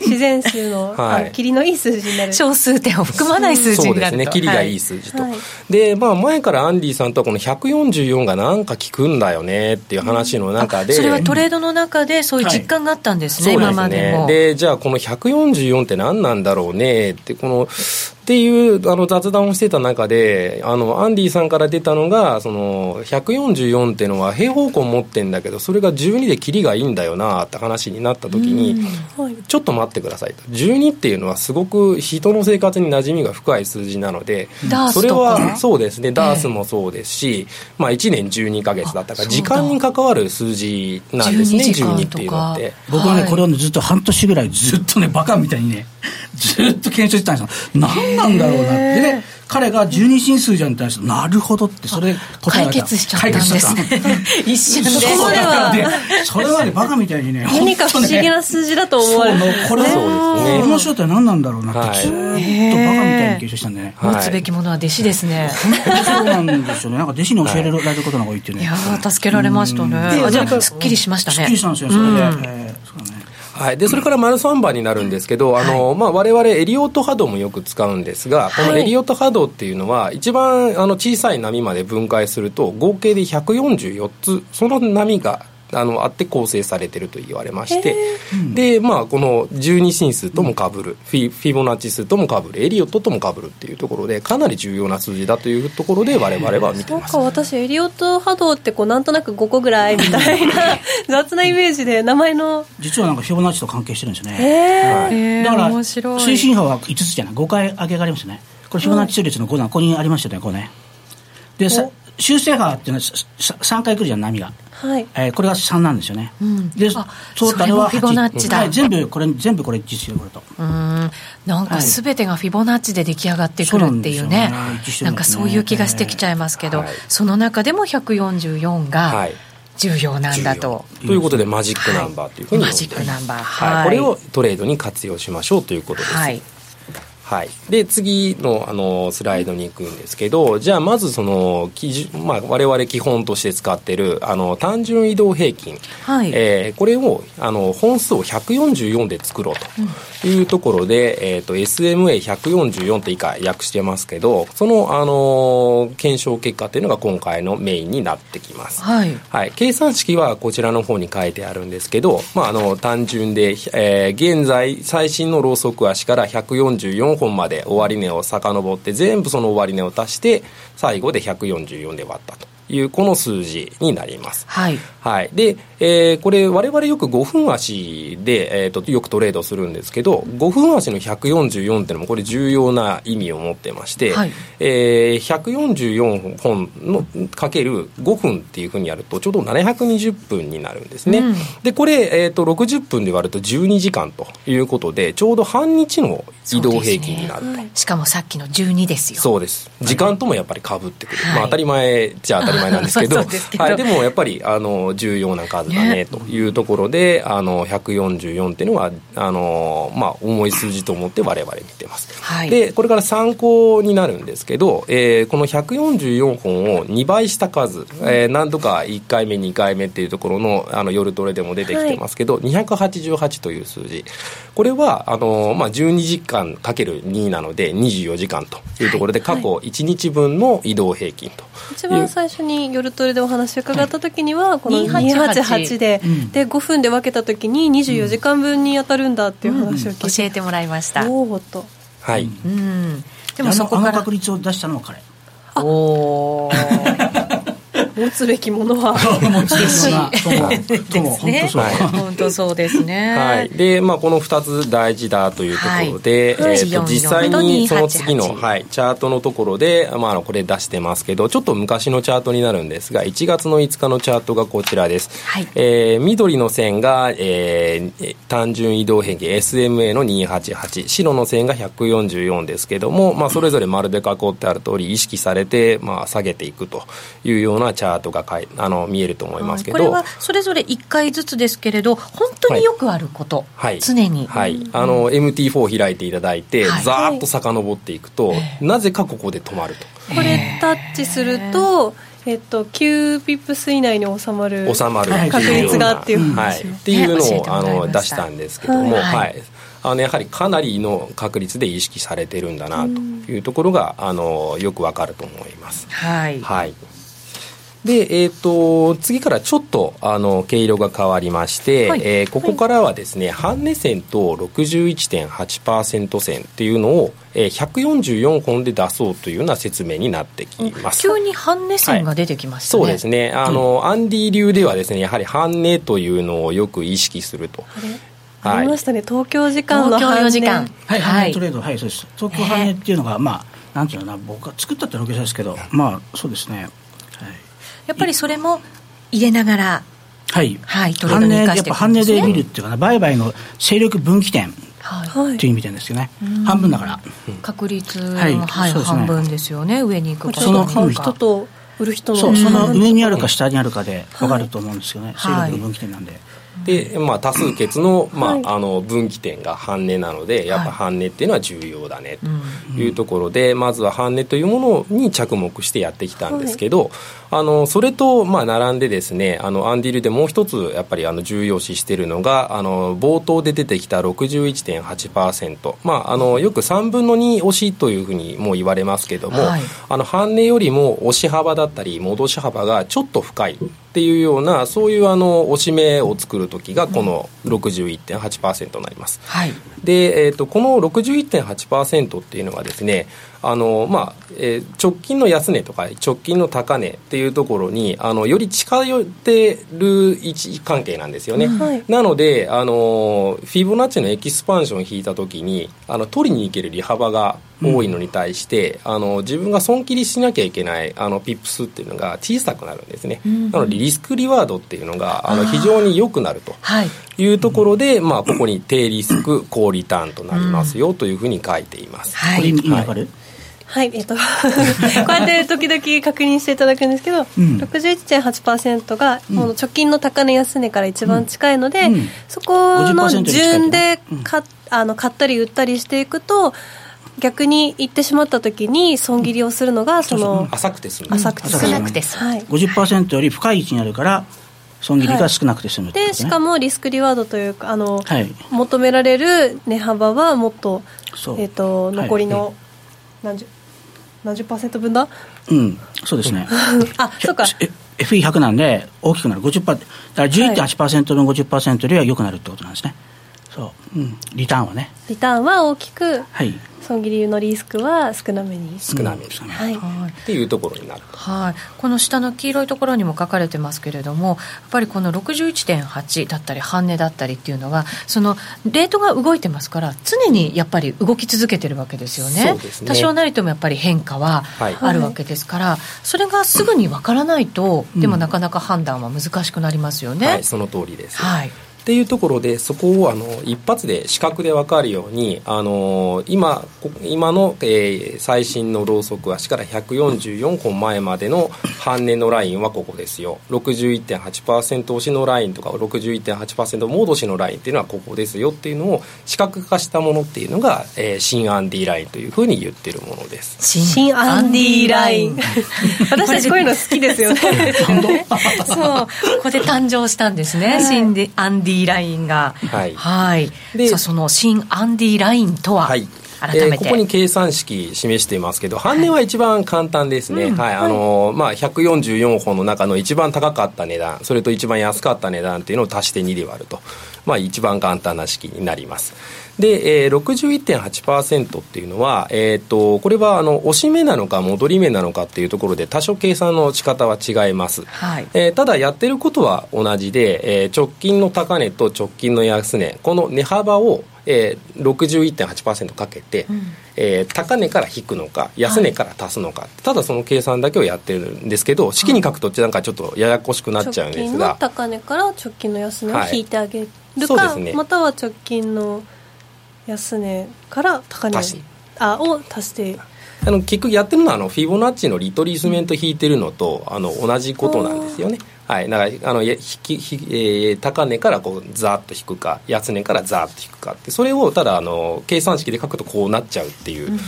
Speaker 3: 自然数の,、はい、切りのいい数字になる。
Speaker 1: 小数点を含まない数字になる
Speaker 6: そうですね。切りがいい数字と、はい、でまあ前からアンディさんとこの144がなんか効くんだよねっていう話の中で、
Speaker 1: それはトレードの中でそういう実感があったんですね、はい、今までも。
Speaker 6: でじゃあこの144って何なんだろうねってこのっていうあの雑談をしてた中であのアンディさんから出たのがその144っていうのは平方根持ってんだけどそれが12で切りがいいんだよなって話になった時に、ちょっと待ってくださいと。12っていうのはすごく人の生活に馴染みが深い数字なのでそれはそうですね。ダースもそうですし、まあ、1年12か月だったから時間に関わる数字なんですね12っていうのって。
Speaker 5: 僕はねこれを、ね、ずっと半年ぐらいずっとねバカみたいにねずっと検証してたんですよ。何なんだろうなって。ね彼が十二進数じゃんって話なるほどって。それ
Speaker 1: 答え解決しちゃったんですね。一瞬で。そ
Speaker 5: れは それはねバカみたいにね
Speaker 3: 何か不思議な数字だと思われる。
Speaker 5: これこの正体何なんだろうなってずっとバカみたいに検証したんでね。
Speaker 1: 持つべきものは弟子ですね。
Speaker 5: そうなんですよね。なんか弟子に教えられることの方がいいっていうね。い
Speaker 1: や助けられましたね。じゃあすっきりしましたね。
Speaker 5: すっきりしたんですよそれで。そうね
Speaker 6: はい、でそれから丸3番になるんですけど、あのまあ、我々エリオット波動もよく使うんですが、このエリオット波動っていうのは、一番あの小さい波まで分解すると、合計で144つ、その波があのあって構成されてると言われまして、で、まあ、この12進数ともかぶる、フィフィボナッチ数ともかぶるエリオットともかぶるっていうところでかなり重要な数字だというところで我々は見てます。
Speaker 3: そうか私エリオット波動ってこうなんとなく5個ぐらいみたいな雑なイメージで名前の。
Speaker 5: 実はなんかフィボナッチと関係してるんですね。
Speaker 3: へ
Speaker 5: え、だから推進波は5つじゃない。5回上げがありますね。これフィボナッチ数列の5段ここにありましたよねこうね。で修正波っていうのは3回来るじゃん波が。
Speaker 3: はい。
Speaker 5: えー、これが3なんですよね、
Speaker 1: うん、
Speaker 5: でト
Speaker 1: ータルは8はい、
Speaker 5: 全部これ全部これ一致してるこれと。
Speaker 1: うん。なんかすべてがフィボナッチで出来上がってくるっていうね。はい、なんかそういう気がしてきちゃいますけど、はい、その中でも144が、重要なんだと。
Speaker 6: ということでマジックナンバーというふうに、
Speaker 1: マジックナンバー、
Speaker 6: はい、これをトレードに活用しましょうということです。はいはい、で次のあのスライドに行くんですけどじゃあまずその基準、まあ、我々基本として使ってるあの単純移動平均、はい。えー、これをあの本数を144で作ろうというところで、うん、えーと、SMA144 って以下訳してますけどその、あの検証結果っていうのが今回のメインになってきます、はい、はい、計算式はこちらの方に書いてあるんですけど、まあ、あの単純で、えー、現在最新のローソク足から144本まで終値を遡って全部その終値を足して最後で144で割ったというこの数字になります。
Speaker 1: はい。
Speaker 6: はい。で、えー、これ我々よく5分足で、えーと、よくトレードするんですけど5分足の144っていうのもこれ重要な意味を持ってまして、はい、えー、144本のかける5分っていうふうにやるとちょうど720分になるんですね。うん、でこれ、えーと、60分で割ると12時間ということでちょうど半日の移動平均になると、ね、
Speaker 1: しかもさっきの12ですよ。
Speaker 6: そうです。時間ともやっぱりかぶってくる、はい、まあ当たり前じゃ当たり前なん ですけど。はい、でもやっぱりあの重要な数だねというところで、あの144っていうのはあの、まあ、重い数字と思って我々見てます、はい、でこれから参考になるんですけど、えー、この144本を2倍した数、えー、何度か1回目2回目っていうところのあの夜トレでも出てきてますけど、はい、288という数字。これはあの、まあ、12時間かける2なので24時間というところで過去1日分の移動平均と、
Speaker 3: 一番最初に夜トレでお話を伺った時には、この288で、で。5分で分けた時に24時間分に当たるんだっていう話を聞い
Speaker 1: て、教えてもらいました。
Speaker 3: おおと。
Speaker 6: はい、
Speaker 1: うん、
Speaker 5: でもそこから。確率を出したのは彼。
Speaker 3: おお 持つべきものは。持つべきも
Speaker 1: の本当そう。ですね。
Speaker 6: はい。でまあこの2つ大事だというところで、はい、えー、と実際にその次の、はい、チャートのところで、まあ、これ出してますけどちょっと昔のチャートになるんですが1月の5日のチャートがこちらです、はい。えー、緑の線が、えー、単純移動平均 SMA の288白の線が144ですけども、まあ、それぞれ丸で囲ってある通り意識されて、まあ、下げていくというようなチャートがかいあの見えると思いますけど、
Speaker 1: これはそれぞれ1回ずつですけれど本当によくあること、はい、常に、
Speaker 6: はい、あの MT4 開いていただいて、はい、ざーっと遡っていくと、なぜかここで止まると。
Speaker 3: これタッチするとえっと、9ピップス以内に収まる
Speaker 6: 収まる
Speaker 3: 確率がっていう、
Speaker 6: はい、っていうのをあの出したんですけども、はい、はい、あのやはりかなりの確率で意識されてるんだなというところが、あのよくわかると思います。
Speaker 1: はい、
Speaker 6: はいで、えーと、次からちょっとあの毛色が変わりまして、はい、えー、ここからはですね、はい、半値線と61.8%線っていうのを、えー、144本で出そうというような説明になってきます、
Speaker 1: 急に半値線が出てきました、ね。
Speaker 6: はい、そうですね。あの、うん、アンディ流ではですねやはり半値というのをよく意識すると。
Speaker 3: ありましたね、東京時間の半
Speaker 1: 値時間。
Speaker 5: はい、はい、トレードはいそうです。東京半値っていうのが、まあなんていうのかな僕が作ったってわけですけどまあそうですね
Speaker 1: やっぱりそれも入れながら
Speaker 5: はい、はい、トレードに生かしていくんです、ね、やっぱ半値で見るっていうかな売買の勢力分岐点。はい、っていう意味なんですよね、半分だから。
Speaker 1: 確率の、はい。はい、半分ですよね上に行く
Speaker 3: その買う人と売る人のそ
Speaker 5: うその上にあるか下にあるかで分かると思うんですよね、勢力の分岐点なんで。
Speaker 6: で、まあ、多数決の,、まあ、あの分岐点が半値なのでやっぱ半値っていうのは重要だねというところで、まずは半値というものに着目してやってきたんですけど、あのそれとまあ並んでですねあのアンディルでもう一つやっぱりあの重要視しているのがあの冒頭で出てきた61.8%、まあ、あのよく3分の2押しというふうにも言われますけども、はい、あの半値よりも押し幅だったり戻し幅がちょっと深いっていうようなそういうあの押し目を作る時がこの61.8%になります、
Speaker 1: はい、
Speaker 6: で、えーと、この61.8%っていうのはですねあの、まあえー、直近の安値とか直近の高値っていうところにあのより近寄ってる位置関係なんですよね、はい、なのであのフィボナッチのエキスパンションを引いた時にあの取りに行ける利幅が多いのに対して、うん、あの自分が損切りしなきゃいけないあのピップスっていうのが小さくなるんですね、うん、なのでリスクリワードっていうのがあの非常に良くなるとい。うところで、まあ、ここに低リスク高リターンとなりますよというふうに書いています、
Speaker 1: はい、
Speaker 3: はいはい、えっと、こうやって時々確認していただくんですけど、うん、61.8%が、もう直近の高値安値から一番近いので、うん。うん、そこの順でか、うん、あの買ったり売ったりしていくと、逆に行ってしまった時に損切りをするのがその
Speaker 6: 浅くて済
Speaker 1: む。浅くて少なくて済む、
Speaker 5: はい、50%より深い位置にあるから損切りが少なくて済む、
Speaker 3: ね。はい、でしかもリスクリワードというかあの、はい、求められる値幅はもっと,、えーと、残りの何十、70%分だ？
Speaker 5: うんそうですね。
Speaker 3: あそうか。
Speaker 5: FE100 なんで大きくなる。五十パーだから11.8%の50%よりは良くなるってことなんですね、はいそう、うん、リターンはね。
Speaker 3: リターンは大きくはい。損切りのリスクは少なめに。
Speaker 6: 少なめに、うん、はい、っていうところになる。
Speaker 1: はい。この下の黄色いところにも書かれてますけれどもやっぱりこの61.8だったり半値だったりっていうのはそのレートが動いてますから常にやっぱり動き続けてるわけですよね、ね、多少なりともやっぱり変化はあるわけですから、はい、それがすぐにわからないと、でもなかなか判断は難しくなりますよね、
Speaker 6: はい。その通りです。はいっていうところでそこをあの一発で視覚で分かるようにあの今今の、えー、最新のローソク足から144本前までの半値のラインはここですよ。61.8%押しのラインとか61.8%戻しのラインっていうのはここですよ。っていうのを視覚化したものっていうのが、えー、新アンディラインというふうに言ってるものです。
Speaker 3: 新アンディライン。私たちこういうの好きですよね。
Speaker 1: そう。ここで誕生したんですね、新アンディディラインが。はい、はい、でさあその新アンディラインとは、はい。改めて、えー、
Speaker 6: ここに計算式示していますけど半値は一番簡単ですね、はい、はい、あのー、まあ、144本の中の一番高かった値段それと一番安かった値段っていうのを足して2で割ると、まあ、一番簡単な式になりますで、えー、61.8%っていうのは、えーと、これはあの押し目なのか戻り目なのかっていうところで多少計算の仕方は違います、はい、えー、ただやってることは同じで、えー、直近の高値と直近の安値この値幅をえー、61.8%かけて、うん、えー、高値から引くのか安値から足すのか、はい、ただその計算だけをやってるんですけど式に書くとなんかちょっとややこしくなっちゃうんですが、
Speaker 3: 直近の高値から直近の安値を引いてあげるか、はい。ね、または直近の安値から高値あを足して。
Speaker 6: あの結局やってるのはあのフィボナッチのリトリースメント引いてるのとあの同じことなんですよね。はい、だからあの引き引えー、高値からこうザーッと引くか安値からザーッと引くかってそれをただあの計算式で書くとこうなっちゃうっていう。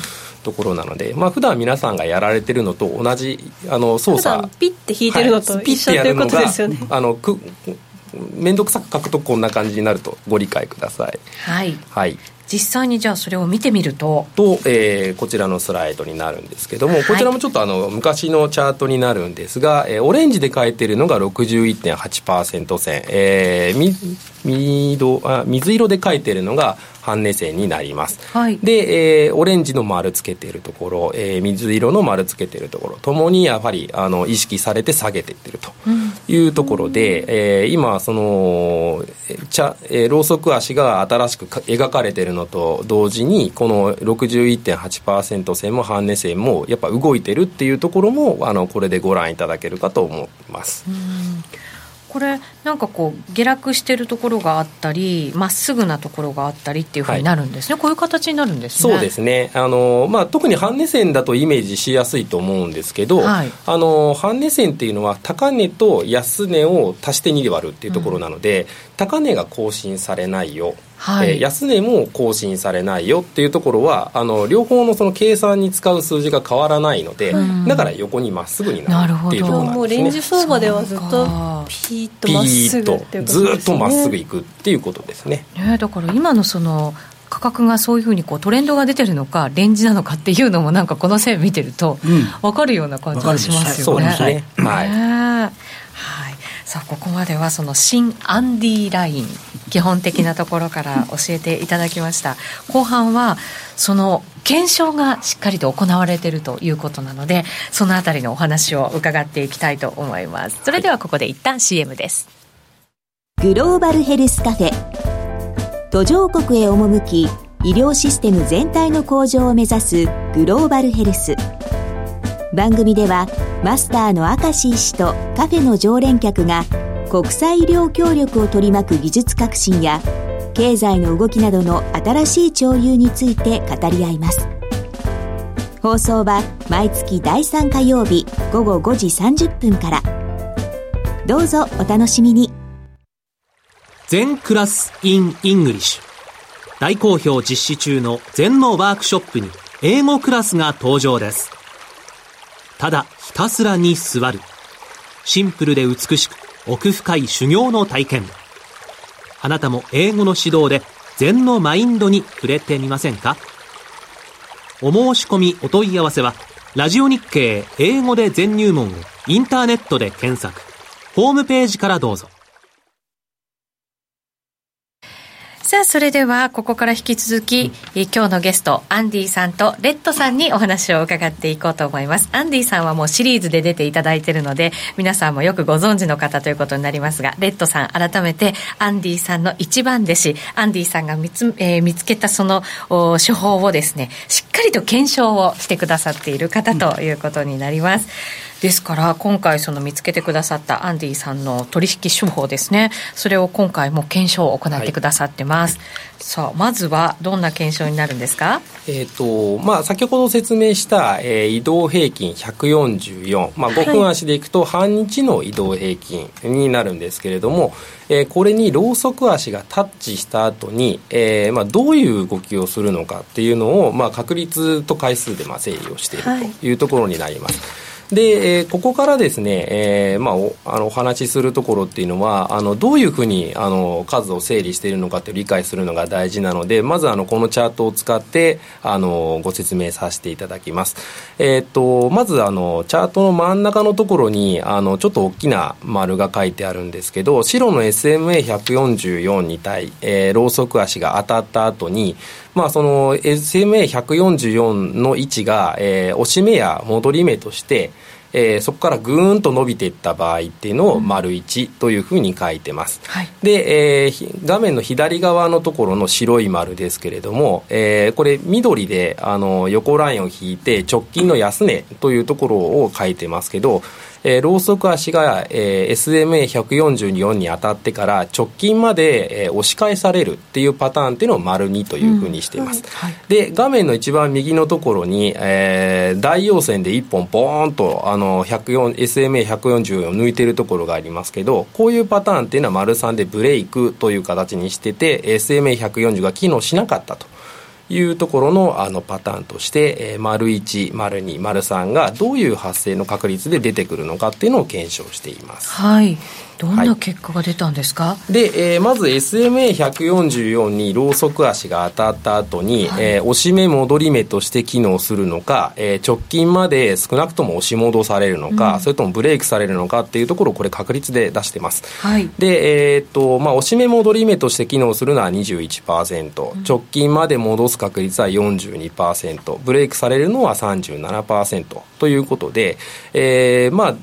Speaker 6: ところなので、まあ普段皆さんがやられてるのと同じあの操作。
Speaker 3: ピッて引いてるのと一緒っていうことですよね、
Speaker 6: あのく面倒くさく書くとこんな感じになるとご理解ください。
Speaker 1: はい、はい、実際にじゃあそれを見てみると。
Speaker 6: と、えー、こちらのスライドになるんですけども、はい、こちらもちょっとあの昔のチャートになるんですが、えー、オレンジで書いてるのが61.8%線、えー、みみどあ水色で書いてるのが半値線になります、はい、で、えー、オレンジの丸つけてるところ、えー、水色の丸つけてるところともにやはりあの意識されて下げていってるというところで、うん、えー、今その茶、えー、ろうそく足が新しく描かれてるのと同時にこの61.8%線も半値線もやっぱ動いてるっていうところもあのこれでご覧いただけるかと思います。うん
Speaker 1: これなんかこう下落してるところがあったりまっすぐなところがあったりっていうふうになるんですね、はい、こういう形になるんです
Speaker 6: ね。そうですね。あの、まあ、特に半値線だとイメージしやすいと思うんですけど、はい、あの半値線っていうのは高値と安値を足して2で割るっていうところなので、うん、高値が更新されないよ。はい、えー、安値も更新されないよっていうところはあの両方のその計算に使う数字が変わらないので、うん、だから横にまっすぐになるっていうところなんですね。もうレンジ
Speaker 3: 相場ではずっとピーッとまっすぐっていうことですね
Speaker 6: ずっとまっすぐいくっていうことですね。
Speaker 1: ねだから今のその価格がそういうふうにこうトレンドが出てるのかレンジなのかっていうのもなんかこの線見てると分かるような感じがしますよね。
Speaker 6: うん、そうですね、はい、
Speaker 1: はいさあここまではその新アンディライン基本的なところから教えていただきました。後半はその検証がしっかりと行われているということなのでそのあたりのお話を伺っていきたいと思います。それではここで一旦 CM です。
Speaker 7: グローバルヘルスカフェ。途上国へ赴き医療システム全体の向上を目指すグローバルヘルス。番組ではマスターの明石医師とカフェの常連客が国際医療協力を取り巻く技術革新や経済の動きなどの新しい潮流について語り合います。放送は毎月第3火曜日午後5時30分から。どうぞお楽しみに。
Speaker 8: 全クラス in イングリッシュ大好評実施中の禅のワークショップに英語クラスが登場です。ただひたすらに座る。シンプルで美しく奥深い修行の体験。あなたも英語の指導で禅のマインドに触れてみませんか？お申し込みお問い合わせはラジオ日経英語で全入門をインターネットで検索。ホームページからどうぞ。
Speaker 1: さあ、それでは、ここから引き続き、今日のゲスト、アンディさんとレッドさんにお話を伺っていこうと思います。アンディさんはもうシリーズで出ていただいているので、皆さんもよくご存知の方ということになりますが、レッドさん、改めて、アンディさんの一番弟子、アンディさんが見つ,、えー、見つけたその手法をですね、しっかりと検証をしてくださっている方ということになります。うんですから今回その見つけてくださったアンディさんの取引手法ですね。それを今回も検証を行ってくださってます、はい、さあまずはどんな検証になるんですか？
Speaker 6: えっ、ー、とまあ先ほど説明した、えー、移動平均144まあ5分足でいくと半日の移動平均になるんですけれども、はい、えー、これにローソク足がタッチした後に、えーまあ、どういう動きをするのかっていうのを、まあ、確率と回数でまあ整理をしているとい。うところになります、はいで、えー、ここからですね、えーまあ、おあのお話しするところっていうのはあのどういうふうにあの数を整理しているのかって理解するのが大事なのでまずあのこのチャートを使ってあのご説明させていただきます、えーと、まずあのチャートの真ん中のところにあのちょっと大きな丸が書いてあるんですけど白の SMA144 に対、えー、ローソク足が当たった後にまあ、その SMA144 の位置が、えー、押し目や戻り目として、えー、そこからぐーんと伸びていった場合っていうのを丸1というふうに書いてます、はい、で、えー、画面の左側のところの白い丸ですけれども、えー、これ緑であの横ラインを引いて直近の安値というところを書いてますけどえー、ローソク足が、えー、SMA144 に当たってから直近まで、えー、押し返されるっていうパターンっていうのを丸2というふうにしています、うんはい、で画面の一番右のところに、えー、大陽線で1本ボーンとあの SMA144 を抜いているところがありますけどこういうパターンっていうのは丸3でブレイクという形にしてて SMA140 が機能しなかったというところのあのパターンとして、えー、丸1、丸2、丸3がどういう発生の確率で出てくるのかっていうのを検証しています。
Speaker 1: はい。どんな結果が出たんですか、は
Speaker 6: い、で、えー、まず SMA144 にローソク足が当たった後に、はい、えー、押し目戻り目として機能するのか、えー、直近まで少なくとも押し戻されるのか、うん、それともブレイクされるのかっていうところをこれ確率で出してます、はい、で、えー、っとまあ、押し目戻り目として機能するのは21%、うん、直近まで戻す確率は42%ブレイクされるのは37%ということで、えー、まあ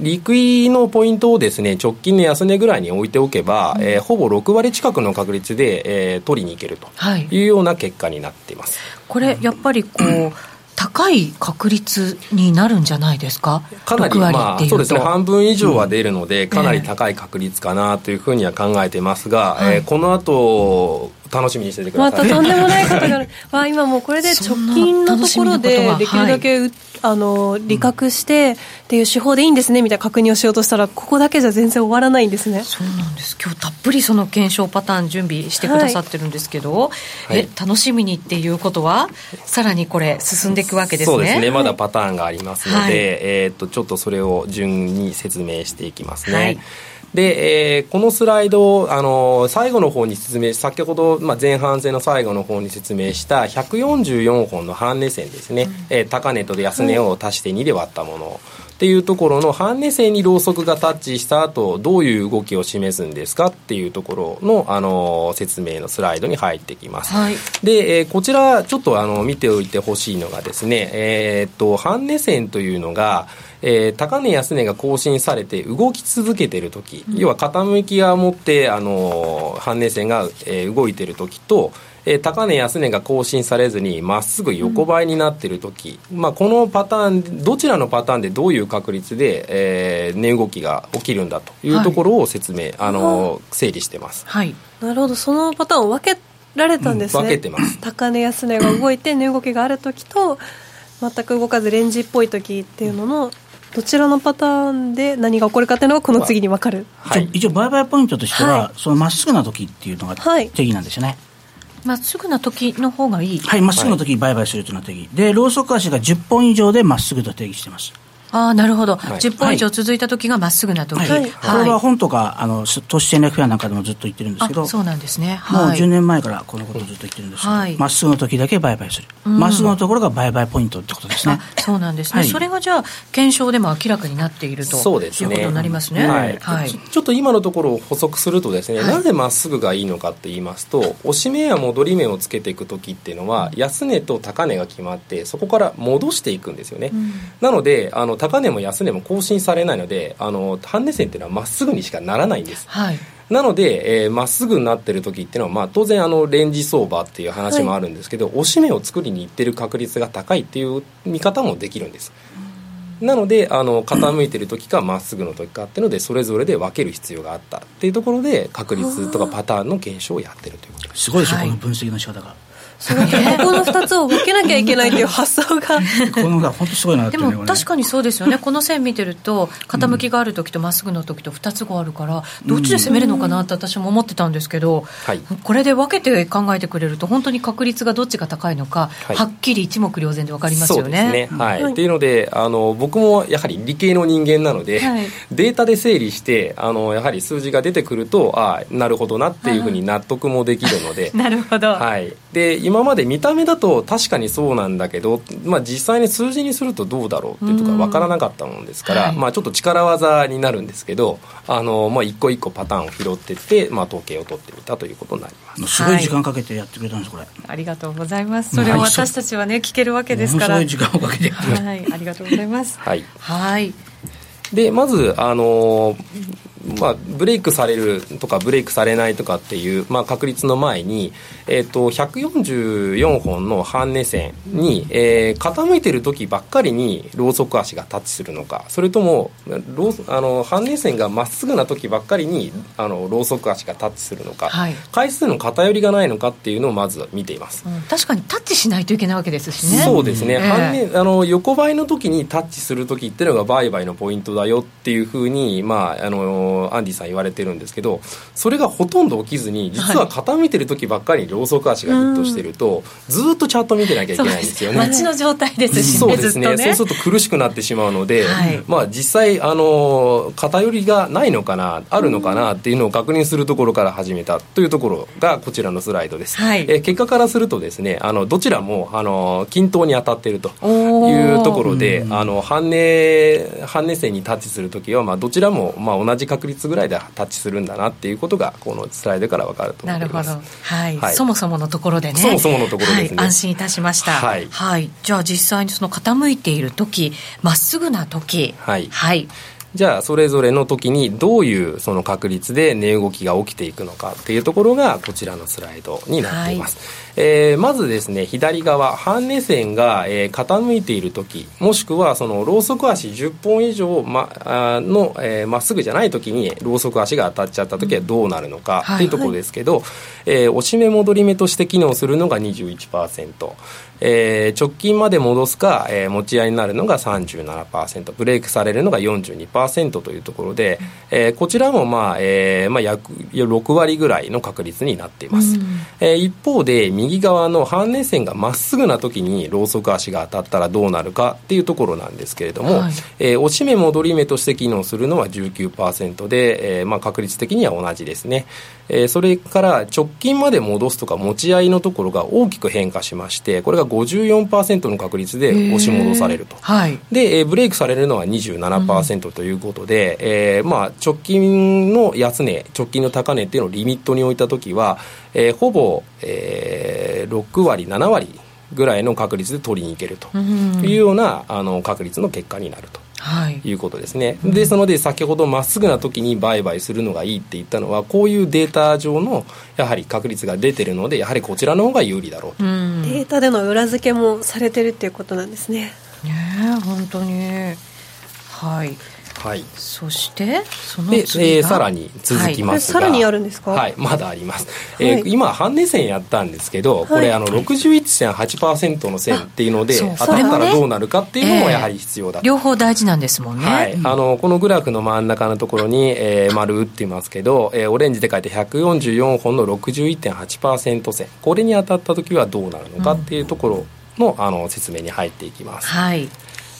Speaker 6: 陸位のポイントをですね直近の安値ぐらいに置いておけば、うん、えー、ほぼ6割近くの確率で、えー、取りに行けるとい。うような結果になっています。
Speaker 1: はい、これやっぱりこう、高い確率になるんじゃないですか、
Speaker 6: かなり、まあ、そうですね、半分以上は出るので、うん、かなり高い確率かなというふうには考えてますが、えー、えー、この後楽しみにしててくださ
Speaker 3: い。またとんでもないことがある、まあ、今もうこれで直近のところでできるだけ、はい、あの利確してっていう手法でいいんですねみたいな確認をしようとしたらここだけじゃ全然終わらないんですね。
Speaker 1: そうなんです。今日たっぷりその検証パターン準備してくださってるんですけど、はい、え楽しみにっていうことはさらにこれ進んでいくわけですね。
Speaker 6: そうですね。まだパターンがありますので、はい、えー、っとちょっとそれを順に説明していきますね、はいで、えー、このスライドあの最後の方に説明先ほど、まあ、前半戦の最後の方に説明した144本の半値線ですね、うん、えー、高値と安値を足して2で割ったもの。っていうところの半値線にローソクがタッチした後どういう動きを示すんですかっていうところの、あの説明のスライドに入ってきます、はい、で、えー、こちらちょっとあの見ておいてほしいのがですね、えー、っと半値線というのがえー、高値安値が更新されて動き続けてる時、うん、要は傾きが持ってあの半値線が、えー、動いてる時とえー、高値安値が更新されずにまっすぐ横ばいになっている時、うん、まあ、このパターンどちらのパターンでどういう確率で、えー、値動きが起きるんだというところを説明、はい、あ。の整理してます、
Speaker 3: はい、なるほど。そのパターンを分けられたんですね、
Speaker 6: うん、分けてます。
Speaker 3: 高値安値が動いて値動きがある時と全く動かずレンジっぽい時っていうのの、どちらのパターンで何が起こるかっていうのがこの次に分かる、
Speaker 5: はい、一応売買ポイントとしては、はい、そのまっすぐな時っていうのが定義なんですよね、
Speaker 1: ま、っすぐな時の方がいい。
Speaker 5: はいまっすぐの時に売買するというのが定義、でローソク足が10本以上でまっすぐと定義してます
Speaker 1: ああなるほど、はい、10本以上続いた時がまっすぐな時、はい。はい、
Speaker 5: これは本とかあの投資戦略フェアなんかでもずっと言ってるんですけど
Speaker 1: そうなんですね、
Speaker 5: もう10年前からこのことをずっと言ってるんですけどま、はい、っすぐの時だけ売買する。ま、っすぐのところが売買ポイントってことですね。
Speaker 1: そうなんですね、それがじゃあ検証でも明らかになっているとそうです、ね、いうことになりますね、
Speaker 6: はい。ちょっと今のところを補足するとですね、なぜまっすぐがいいのかって言いますと押し目や戻り目をつけていく時っていうのは安値と高値が決まってそこから戻していくんですよね、うん、なのであの高値も安値もも更新されないのであのハンデ線っていうのはまっすぐにしかならないんです。はい。なので、ま、えー、っすぐになってる時っていうのは、まあ、当然あのレンジ相場っていう話もあるんですけど、はい、押し目を作りにいってる確率が高いっていう見方もできるんです。なのであの傾いてる時かまっすぐの時かっていうのでそれぞれで分ける必要があったっていうところで確率とかパターンの検証をやってるということ
Speaker 5: です。すごいでしょ、はい、この分析の仕方が
Speaker 3: そのこの2つを分けなきゃいけないっていう発想が。
Speaker 5: このが本当すごいな
Speaker 1: でも確かにそうですよね。この線見てると傾きがある時とまっすぐの時と2つがあるからどっちで攻めるのかなって私も思ってたんですけど、これで分けて考えてくれると本当に確率がどっちが高いのか、はい、はっきり一目瞭然で分かりますよね。
Speaker 6: ね。はい、っていうのであの僕もやはり理系の人間なので、はい、データで整理してあのやはり数字が出てくるとああなるほどなっていうふうに納得もできるので。
Speaker 1: なるほど、
Speaker 6: はい、で今まで見た目だと確かにそうなんだけど、まあ、実際に数字にするとどうだろうっていうとこ分からなかったもんですから、はい、まあ、ちょっと力技になるんですけどあの、まあ、一個一個パターンを拾っていって、まあ、統計を取ってみたということになります。
Speaker 5: すごい時間かけてやってくれたんですこれ。
Speaker 1: ありがとうございます。それを私たちはね聞けるわけですから。すご
Speaker 5: い時間をかけて
Speaker 1: はい、ありがとうございます。
Speaker 6: はい、
Speaker 1: はい。
Speaker 6: でまず、あのまあ、ブレイクされるとかブレイクされないとかっていう、まあ、確率の前に、えーと、144本の半値線に、えー、傾いてる時ばっかりにローソク足がタッチするのか。それともローあの半値線がまっすぐな時ばっかりにあのローソク足がタッチするのか、はい、回数の偏りがないのかっていうのをまず見ています、
Speaker 1: うん、確かにタッチしないといけないわけですしね。
Speaker 6: そうですね、えー、半値あの横ばいの時にタッチする時っていうのが売買のポイントだよっていうふうに、まあ、あのアンディさん言われてるんですけどそれがほとんど起きずに実は傾いてる時ばっかりにローソク足がヒットしてると、ずっとチャート見てなきゃいけないんですよね。
Speaker 1: 街の状態ですし、
Speaker 6: ね、そうですね、ね、そうすると苦しくなってしまうので、はい、まあ、実際あの偏りがないのかなあるのかなっていうのを確認するところから始めたというところがこちらのスライドです、はい、え結果からするとですねあのどちらもあの均等に当たっているというところであの半値半値線にタッチする時は、まあ、どちらも、まあ、同じ確率ぐらいでタッチするんだなっていうことがこのスライドから分かると思います。なるほど、
Speaker 1: はい、はい、そもそものところでね。
Speaker 6: そもそものところですね、
Speaker 1: はい、安心いたしました、はい、はい、じゃあ実際にその傾いている時まっすぐな時。
Speaker 6: はい、はい。じゃあそれぞれの時にどういうその確率で値動きが起きていくのかっていうところがこちらのスライドになっています、はい、えー、まずですね左側半値線が、えー、傾いている時もしくはそのローソク足10本以上まあのま、えー、っすぐじゃない時にローソク足が当たっちゃった時はどうなるのかってい。うところですけど、はいはい、えー、押し目戻り目として機能するのが21%えー、直近まで戻すか、えー、持ち合いになるのが37%ブレイクされるのが42%というところで、えー、こちらも、まあえーまあ、約6割ぐらいの確率になっています、うん、えー、一方で右右側の半値線がまっすぐな時にローソク足が当たったらどうなるかっていうところなんですけれども、はい、えー、押し目戻り目として機能するのは19%で、えーまあ、確率的には同じですね、えー、それから直近まで戻すとか持ち合いのところが大きく変化しましてこれが54%の確率で押し戻されると、はい、で、えー、ブレイクされるのは27%ということで、うん、えー、まあ、直近の安値直近の高値っていうのをリミットに置いた時は、えー、ほぼ、えー、6割7割ぐらいの確率で取りに行けるというような、あの確率の結果になると。はい、いうことですね、うん、ですので先ほどまっすぐな時に売買するのがいいって言ったのはこういうデータ上のやはり確率が出てるのでやはりこちらの方が有利だろうと、うん、
Speaker 3: データでの裏付けもされてるっていうことなんですね。
Speaker 1: ね本当に。はい
Speaker 6: はい、
Speaker 1: そしてそ
Speaker 6: の次えー、さらに続きますが、
Speaker 3: はい、さらにあるんですか？
Speaker 6: はいまだあります、はい、えー、今半値線やったんですけど、これあの61.8%の線っていうので、当たったらどうなるかっていうのもやはり必要だ、
Speaker 1: えー、両方大事なんですもんね、
Speaker 6: はい、あのこのグラフの真ん中のところに、えー、丸打っていますけど、えー、オレンジで書いて144本の61.8%線。これに当たった時はどうなるのかっていうところの,、あの説明に入っていきます、
Speaker 1: はい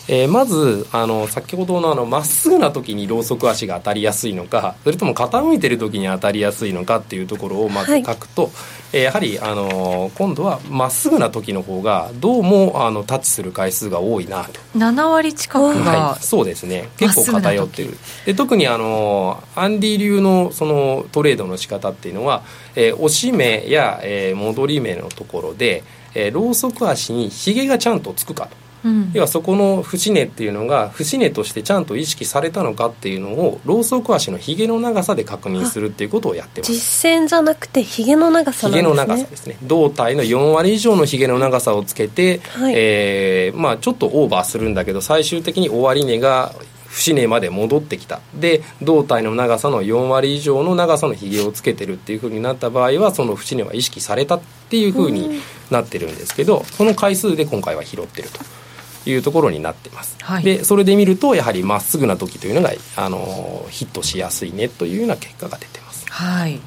Speaker 6: えー、まずあの先ほどのあのまっすぐな時にローソク足が当たりやすいのかそれとも傾いてる時に当たりやすいのかっていうところをまず書くと、はい、えー、やはりあの今度はまっすぐな時の方がどうもあのタッチする回数が多いなと。
Speaker 1: 7割近くが、
Speaker 6: はい、そうですね。結構偏ってる。で特にあのアンディ流のそのトレードの仕方っていうのは、えー、押し目や、えー、戻り目のところで、えー、ローソク足にひげがちゃんとつくかとうん、要はそこの節根っていうのが節根としてちゃんと意識されたのかっていうのをローソク足のひげの長さで確認するっていうことをやってます。
Speaker 3: 実践じゃなくてひげの長さなんですね。
Speaker 6: の長さですね。胴体の4割以上のひげの長さをつけて、はい、えー、まあ、ちょっとオーバーするんだけど最終的に終値が節根まで戻ってきた。で胴体の長さの4割以上の長さのひげをつけてるっていうふうになった場合はその節根は意識されたっていうふうになってるんですけどその回数で今回は拾ってると。いうところになっています、はい、でそれで見るとやはりまっすぐな時というのがあのヒットしやすいねというような結果が出てます。
Speaker 1: はい。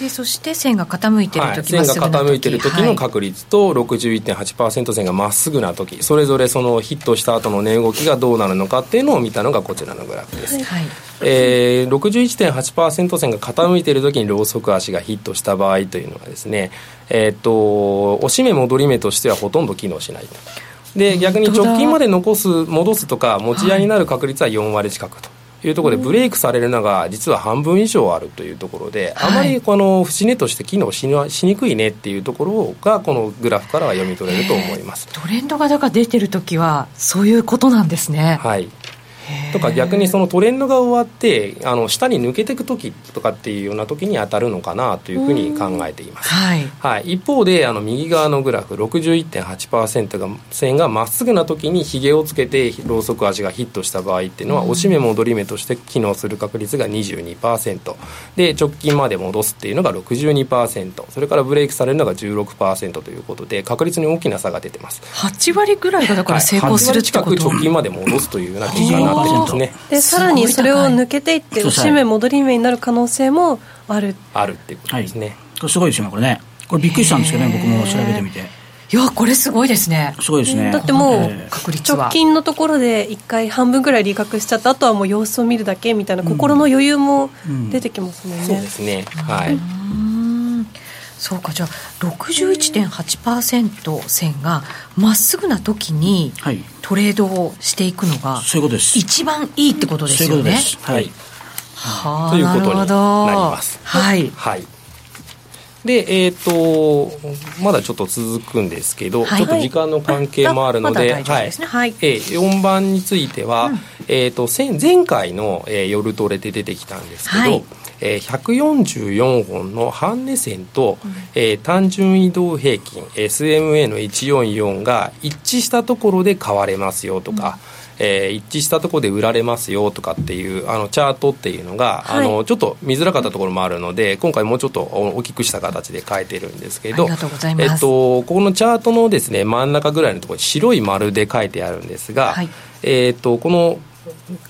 Speaker 1: でそして線が傾いてる時、
Speaker 6: はい、線が傾いてる時の確率と、はい、61.8%線がまっすぐな時。それぞれそのヒットした後の値動きがどうなるのかっていうのを見たのがこちらのグラフです、はいえー、61.8%線が傾いている時にローソク足がヒットした場合というのはですね、えー、っと押し目戻り目としてはほとんど機能しないで逆に直近まで残す戻すとか持ち合いになる確率は4割近くと。いうところでブレイクされるのが実は半分以上あるというところで、あまりこの節目として機能ししにくいねっていうところがこのグラフからは読み取れると思います。
Speaker 1: トレンドがだから出てる時はそういうことなんですね。
Speaker 6: はいとか逆にそのトレンドが終わってあの下に抜けていく時とかっていうような時に当たるのかなというふうに考えています、はい、はい、一方であの右側のグラフ61.8%が線がまっすぐな時にひげをつけてローソク足がヒットした場合っていうのは押し目戻り目として機能する確率が22%で直近まで戻すっていうのが62%それからブレイクされるのが16%ということで確率に大きな差が出てます。
Speaker 1: 8割ぐらいがだから成功するってこと、はい、
Speaker 6: 近く直近まで戻すというような結果になってね
Speaker 3: でさらにそれを抜けていって押し目戻り目になる可能性もある。
Speaker 6: ある。っていうことですね、はい、
Speaker 5: これすごいですよねこれね。これびっくりしたんですけどね僕も調べてみて。
Speaker 1: いやこれすごいですね。
Speaker 5: すごいですね。
Speaker 3: だってもう直近のところで一回半分ぐらい利確しちゃったあとはもう様子を見るだけみたいな心の余裕も出てきますもんね、
Speaker 6: そうですね。はい
Speaker 1: そうかじゃあ61.8%線がまっすぐな時にトレードをしていくのが一番いいってことですよね。
Speaker 6: はい、はあ、ということになります。
Speaker 1: はい、
Speaker 6: はい。で、えっ、ー、と、まだちょっと続くんですけど、はい、ちょっと時間の関係もあるので、はい、
Speaker 1: はい、え
Speaker 6: ー、4番については、うん、えっ、と、前回の、えー、夜トレで出てきたんですけど、はい、えー、144本の半値線と、うん、えー、単純移動平均 SMA の144が一致したところで買われますよとか、うん。えー、一致したところで売られますよとかっていうあのチャートっていうのが、はい、あのちょっと見づらかったところもあるので今回もうちょっと大きくした形で書いてるんですけど
Speaker 1: えっ
Speaker 6: と、ここのチャートのですね真ん中ぐらいのところに白い丸で書いてあるんですが、はい、えっとこの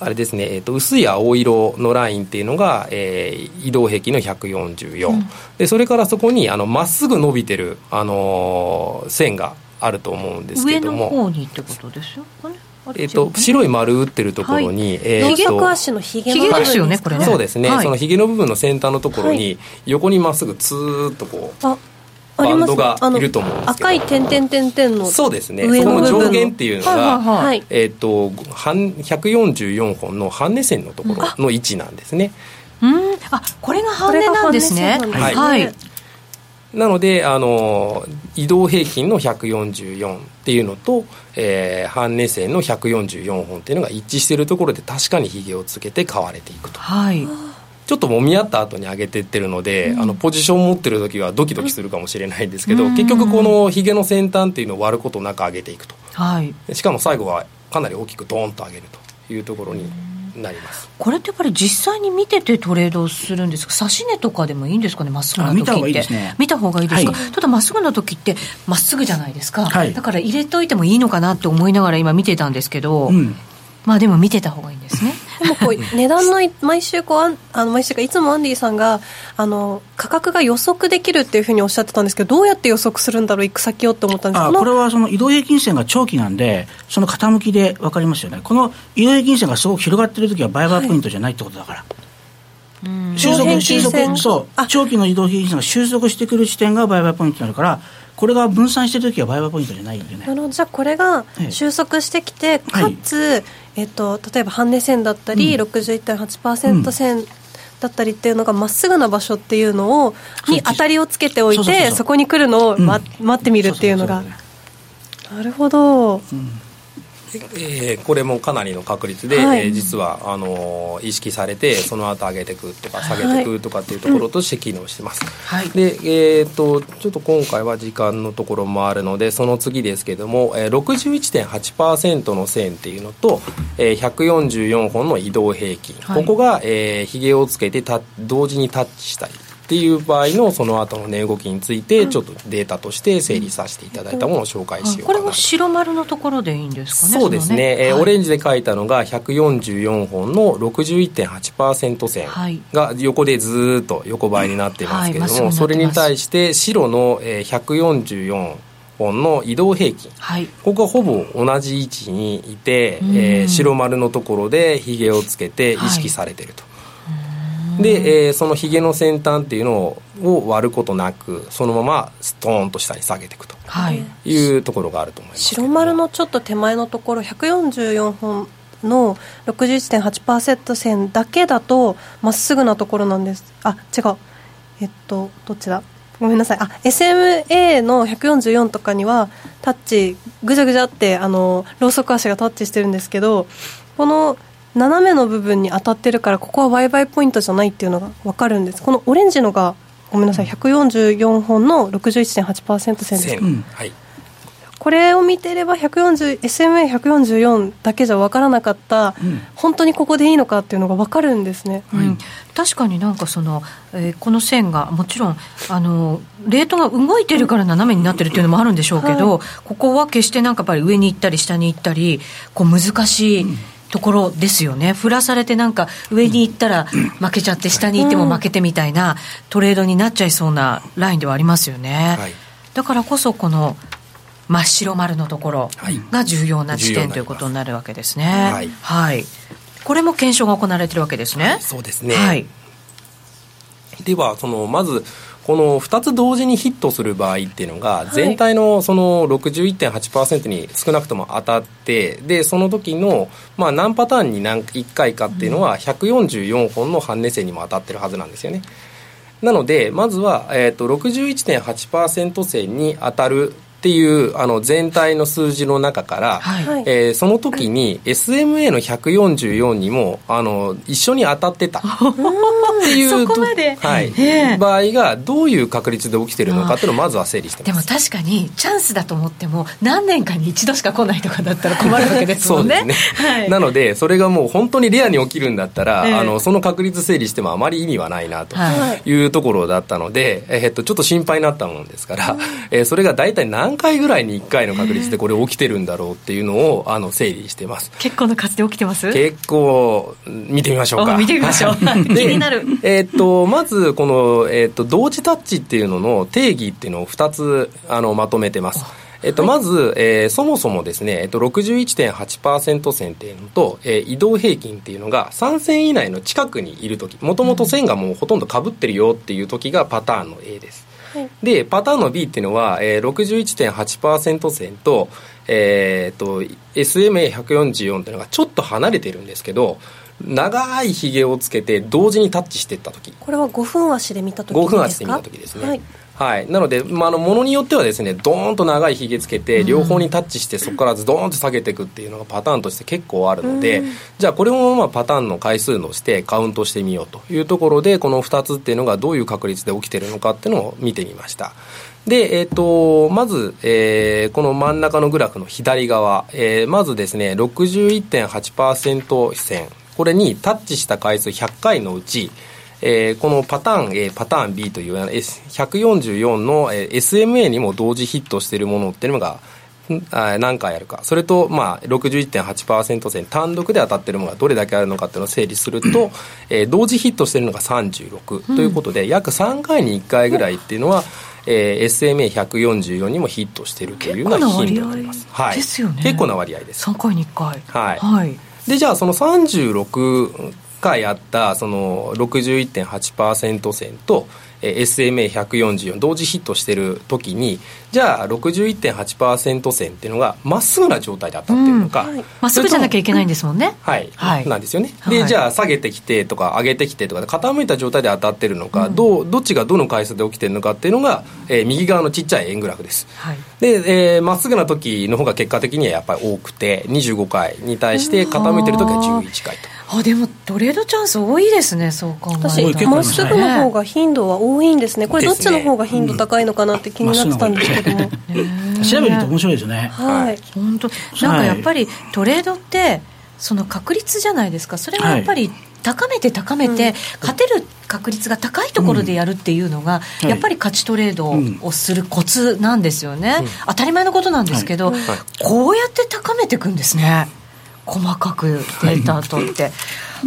Speaker 6: あれですね、えーと、薄い青色のラインっていうのが、えー、移動平均の144、うん、でそれからそこにまっすぐ伸びてる、あのー、線があると思うんですけども。
Speaker 1: 上の方にってことですよね。
Speaker 6: えっと、白い丸打ってるところに、はい、
Speaker 3: えー、と足のひげの
Speaker 1: ですよねこれね。
Speaker 6: そうですね、はい、そのひげの部分の先端のところに、横にまっすぐツーッとこうバンドがいると思うんです
Speaker 3: けど。赤い点々点々の
Speaker 6: そうですね。そこの上限っていうのが、はい、えっ、ー、と144本の半値線のところの位置なんですね。
Speaker 1: うん。あこれが半値なんですね。はい、はい。
Speaker 6: なのであの移動平均の144っていうのと、えー、半値線の144本っていうのが一致しているところで確かにひげをつけて買われていくと。
Speaker 1: はい
Speaker 6: ちょっともみ合った後に上げてってるので、うん、あのポジション持ってる時はドキドキするかもしれないんですけど、うん、結局このひげの先端っていうのを割ることなく上げていくと、
Speaker 1: はい、
Speaker 6: しかも最後はかなり大きくドーンと上げるというところになります。
Speaker 1: これってやっぱり実際に見ててトレードするんですか？指値とかでもいいんですかね？まっすぐな時って。見た方がいいですね。見た方がいいですか、はい、ただまっすぐな時ってまっすぐじゃないですか、はい、だから入れといてもいいのかなって思いながら今見てたんですけど、うん、まあでも見てた方がいいんですね。
Speaker 3: でもこう 値段の毎週こうあの毎週かいつもアンディさんがあの価格が予測できるっていうふうにおっしゃってたんですけどどうやって予測するんだろう行く先をって思ったんです
Speaker 5: あこれはその移動平均線が長期なんでその傾きで分かりますよね。この移動平均線がすごく広がってる時は売買ポイントじゃないってことだから、はい収束収束そう。長期の移動平均線が収束してくる地点が売買ポイントになるからこれが分散してる時は売買ポイントじゃないよね。
Speaker 3: なるほど。じゃあこれが収束してきて、かつ、はい、えっと、例えば半値線だったり、うん、61.8%線だったりっていうのがまっすぐな場所っていうのをに当たりをつけておいてそこに来るのを、ま、待ってみるっていうのが。なるほど、うん
Speaker 6: えー、これもかなりの確率で、はい、えー、実はあのー、意識されてその後上げていくとか下げていくとかっていうところとして機能してます、はい、で、えーと、ちょっと今回は時間のところもあるのでその次ですけども、えー、61.8%の線っていうのと、えー、144本の移動平均、はい、ここが、えー、ひげをつけてた同時にタッチしたりっていう場合のその後の値動きについてちょっとデータとして整理させていただいたものを紹介しよう
Speaker 1: かな、これも白丸のところでいいんですか
Speaker 6: ねそうですね、ね。えー、オレンジで書いたのが144本の61.8%線が横でずっと横ばいになっていますけれども、はい、それに対して白の144本の移動平均、はい、ここがほぼ同じ位置にいて、えー、白丸のところでひげをつけて意識されていると。はいで、えー、そのひげの先端っていうのを割ることなくそのままストーンと下に下げていくと。い。うところがあると思います、
Speaker 3: 白丸のちょっと手前のところ144本の61.8%線だけだとまっすぐなところなんです。あ違う。えっとどっちだ？ごめんなさい。あ SMA の144とかにはタッチぐじゃぐじゃってあのローソク足がタッチしてるんですけどこの斜めの部分に当たってるからここは売買ポイントじゃないっていうのが分かるんです。このオレンジのがごめんなさい144本の61.8%線です、うん。はい、これを見てれば SMA144 だけじゃ分からなかった、うん、本当にここでいいのかっていうのが分かるんですね、
Speaker 1: うん、確かになんかその、えー、この線がもちろんあのレートが動いてるから斜めになってるっていうのもあるんでしょうけど、はい、ここは決してなんかやっぱり上に行ったり下に行ったりこう難しい、ところですよね、振らされてなんか上に行ったら負けちゃって、下に行っても負けてみたいなトレードになっちゃいそうなラインではありますよね。はい、だからこそこの真っ白丸のところが重要な地点ということになるわけですね。はい、はい、これも検証が行われてるわけですね。
Speaker 6: そうですね。はい。ではそのまずこの2つ同時にヒットする場合っていうのが、全体のその61.8%に少なくとも当たって、で、その時の、まあ何パターンに何1回かっていうのは、144本の半値線にも当たってるはずなんですよね。なので、まずは、えっ、ー、と、61.8%線に当たるっていうあの全体の数字の中から、はい、えー、その時に SMA の144にもあの一緒に当たってた。っていうはい、場合がどういう確率で起きてるのかっていうのをまずは整理して
Speaker 1: でも確かにチャンスだと思っても何年かに一度しか来ないとかだったら困るわけですもんね。そうですね、
Speaker 6: はい、なのでそれがもう本当にレアに起きるんだったら、えー、あのその確率整理してもあまり意味はないなとい。うところだったので、えー、っとちょっと心配になったものですから、えー、それが大体何何回ぐらいに1回の確率でこれ起きてるんだろうっていうのをあの整理してます。
Speaker 1: 結構の数で起きてます？
Speaker 6: 結構見てみましょうか。
Speaker 1: 見てみましょう。気になる。
Speaker 6: えっとまずこの、えー、っと同時タッチっていうのの定義っていうのを2つあのまとめてます。えっと、まず、えー、そもそもですね、えっと、61.8%線っていうのと、えー、移動平均っていうのが3線以内の近くにいるとき、もともと線がもうほとんどかぶってるよっていうときがパターンの A です。はい、で、パターンの B っていうのは、えー、61.8%線と、えー、と、SMA144 っていうのがちょっと離れてるんですけど、長いひげをつけて同時にタッチしていった時。
Speaker 3: これは5分足で見た時
Speaker 6: ですか？5分足で見た時ですね、はいはい、なので、まあ、あのものによってはですねドーンと長いひげつけて両方にタッチしてそこからズドーンと下げていくっていうのがパターンとして結構あるので、じゃあこれもまあパターンの回数としてカウントしてみようというところでこの2つっていうのがどういう確率で起きてるのかっていうのを見てみました。で、えーと、まず、えー、この真ん中のグラフの左側、えー、まずですね61.8%線。これにタッチした回数100回のうちえー、このパターン A、パターン B という144の、えー、SMA にも同時ヒットしているものっていうのが何回あるかそれと、まあ、61.8%線単独で当たっているものがどれだけあるのかっていうのを整理すると、えー、同時ヒットしているのが36ということで、うん、約3回に1回ぐらいっていうのは、えー、SMA144 にもヒットしているというような頻度があります。
Speaker 1: はい、ですよね。
Speaker 6: 結構な割合です。
Speaker 1: 3回に1回。
Speaker 6: はい。はい、でじゃあその36回あったその61.8%線と、えー、SMA144 同時ヒットしてる時にじゃあ61.8%線っていうのがまっすぐな状態で当たってるのか。ま、うん、
Speaker 1: はい、っすぐじゃなきゃいけないんですもんね。
Speaker 6: はい、はい、なんですよね。で、はい、じゃあ下げてきてとか上げてきてとか傾いた状態で当たってるのか、うん、どうどっちがどの回数で起きてるのかっていうのが、えー、右側のちっちゃい円グラフです、はい、でま、えー、っすぐな時の方が結果的にはやっぱり多くて25回に対して傾いてる時は11回と。
Speaker 1: あでもトレードチャンス多いですねそう考え
Speaker 3: るとまっすぐの方が頻度は多いんですね。これどっちの方が頻度高いのかなって気になってたんですけども、
Speaker 5: 調べると面白いですね。
Speaker 3: はい。
Speaker 1: 本当。なんかやっぱりトレードってその確率じゃないですか。それはやっぱり、高めて高めて、勝てる確率が高いところでやるっていうのが、やっぱり勝ちトレードをするコツなんですよね、当たり前のことなんですけど、こうやって高めていくんですね。細かくデータ取って。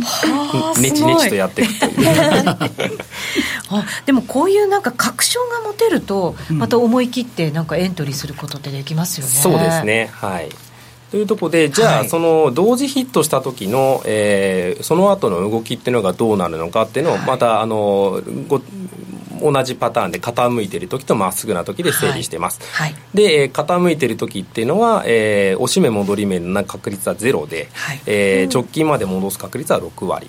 Speaker 6: はあ、ねちねちとやっていくという。
Speaker 1: あでもこういうなんか確証が持てるとまた思い切ってなんかエントリーすることってできますよね、
Speaker 6: そうですね。はい。というところでじゃあ、その同時ヒットした時の、えー、その後の動きっていうのがどうなるのかっていうのをまた、あのご同じパターンで傾いてる時とまっすぐな時で整理してます、はい。はい、で、えー、傾いてる時っていうのは、えー、押し目戻り目の確率はゼロで、はい、えー、直近まで戻す確率は6割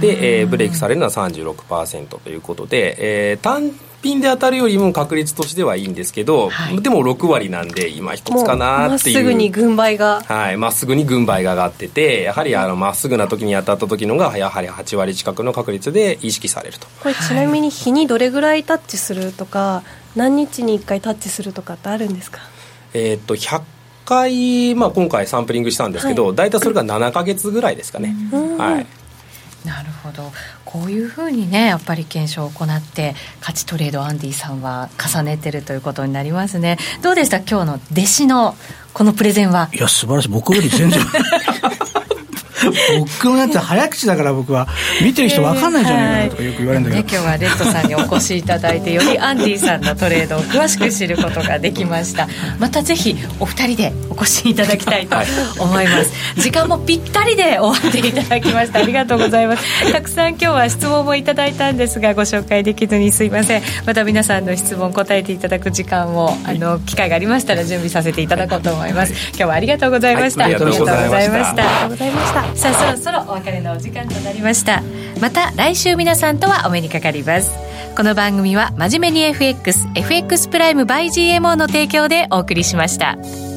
Speaker 6: で、えー、ブレイクされるのは36%ということで、えー、単品で当たるよりも確率としてはいいんですけど、はい、でも6割なんで今一つかなっていう。まっすぐに軍配が。はいまっすぐに軍配が上がっててやはりあのまっすぐな時に当たった時のがやはり8割近くの確率で意識されると。
Speaker 3: これちなみに日にどれぐらいタッチするとか何日に1回タッチするとかってあるんですか？
Speaker 6: えっと100回、まあ、今回サンプリングしたんですけど、はい、大体それが7か月ぐらいですかね、はい
Speaker 1: なるほど。こういうふうにねやっぱり検証を行って勝ちトレードアンディさんは重ねてるということになりますね。どうでした？今日の弟子のこのプレゼンは。
Speaker 5: いや素晴らしい。僕より全然 僕のやつ早口だから僕は。見てる人分かんないんじゃないかなとかよく言われるんだけど、
Speaker 1: ね、今日はレッドさんにお越しいただいてよりアンディさんのトレードを詳しく知ることができました。またぜひお二人でお越しいただきたいと思います、時間もぴったりで終わっていただきました。ありがとうございます。たくさん今日は質問もいただいたんですがご紹介できずにすいません。また皆さんの質問答えていただく時間をあの機会がありましたら準備させていただこうと思います。今日はありがとうございました、
Speaker 6: はい、ありがとうございました。あり
Speaker 3: がとうございました
Speaker 1: さあそろそろお別れのお時間となりましたまた来週皆さんとはお目にかかりますこの番組は真面目に FXFX プライム by GMO の提供でお送りしました。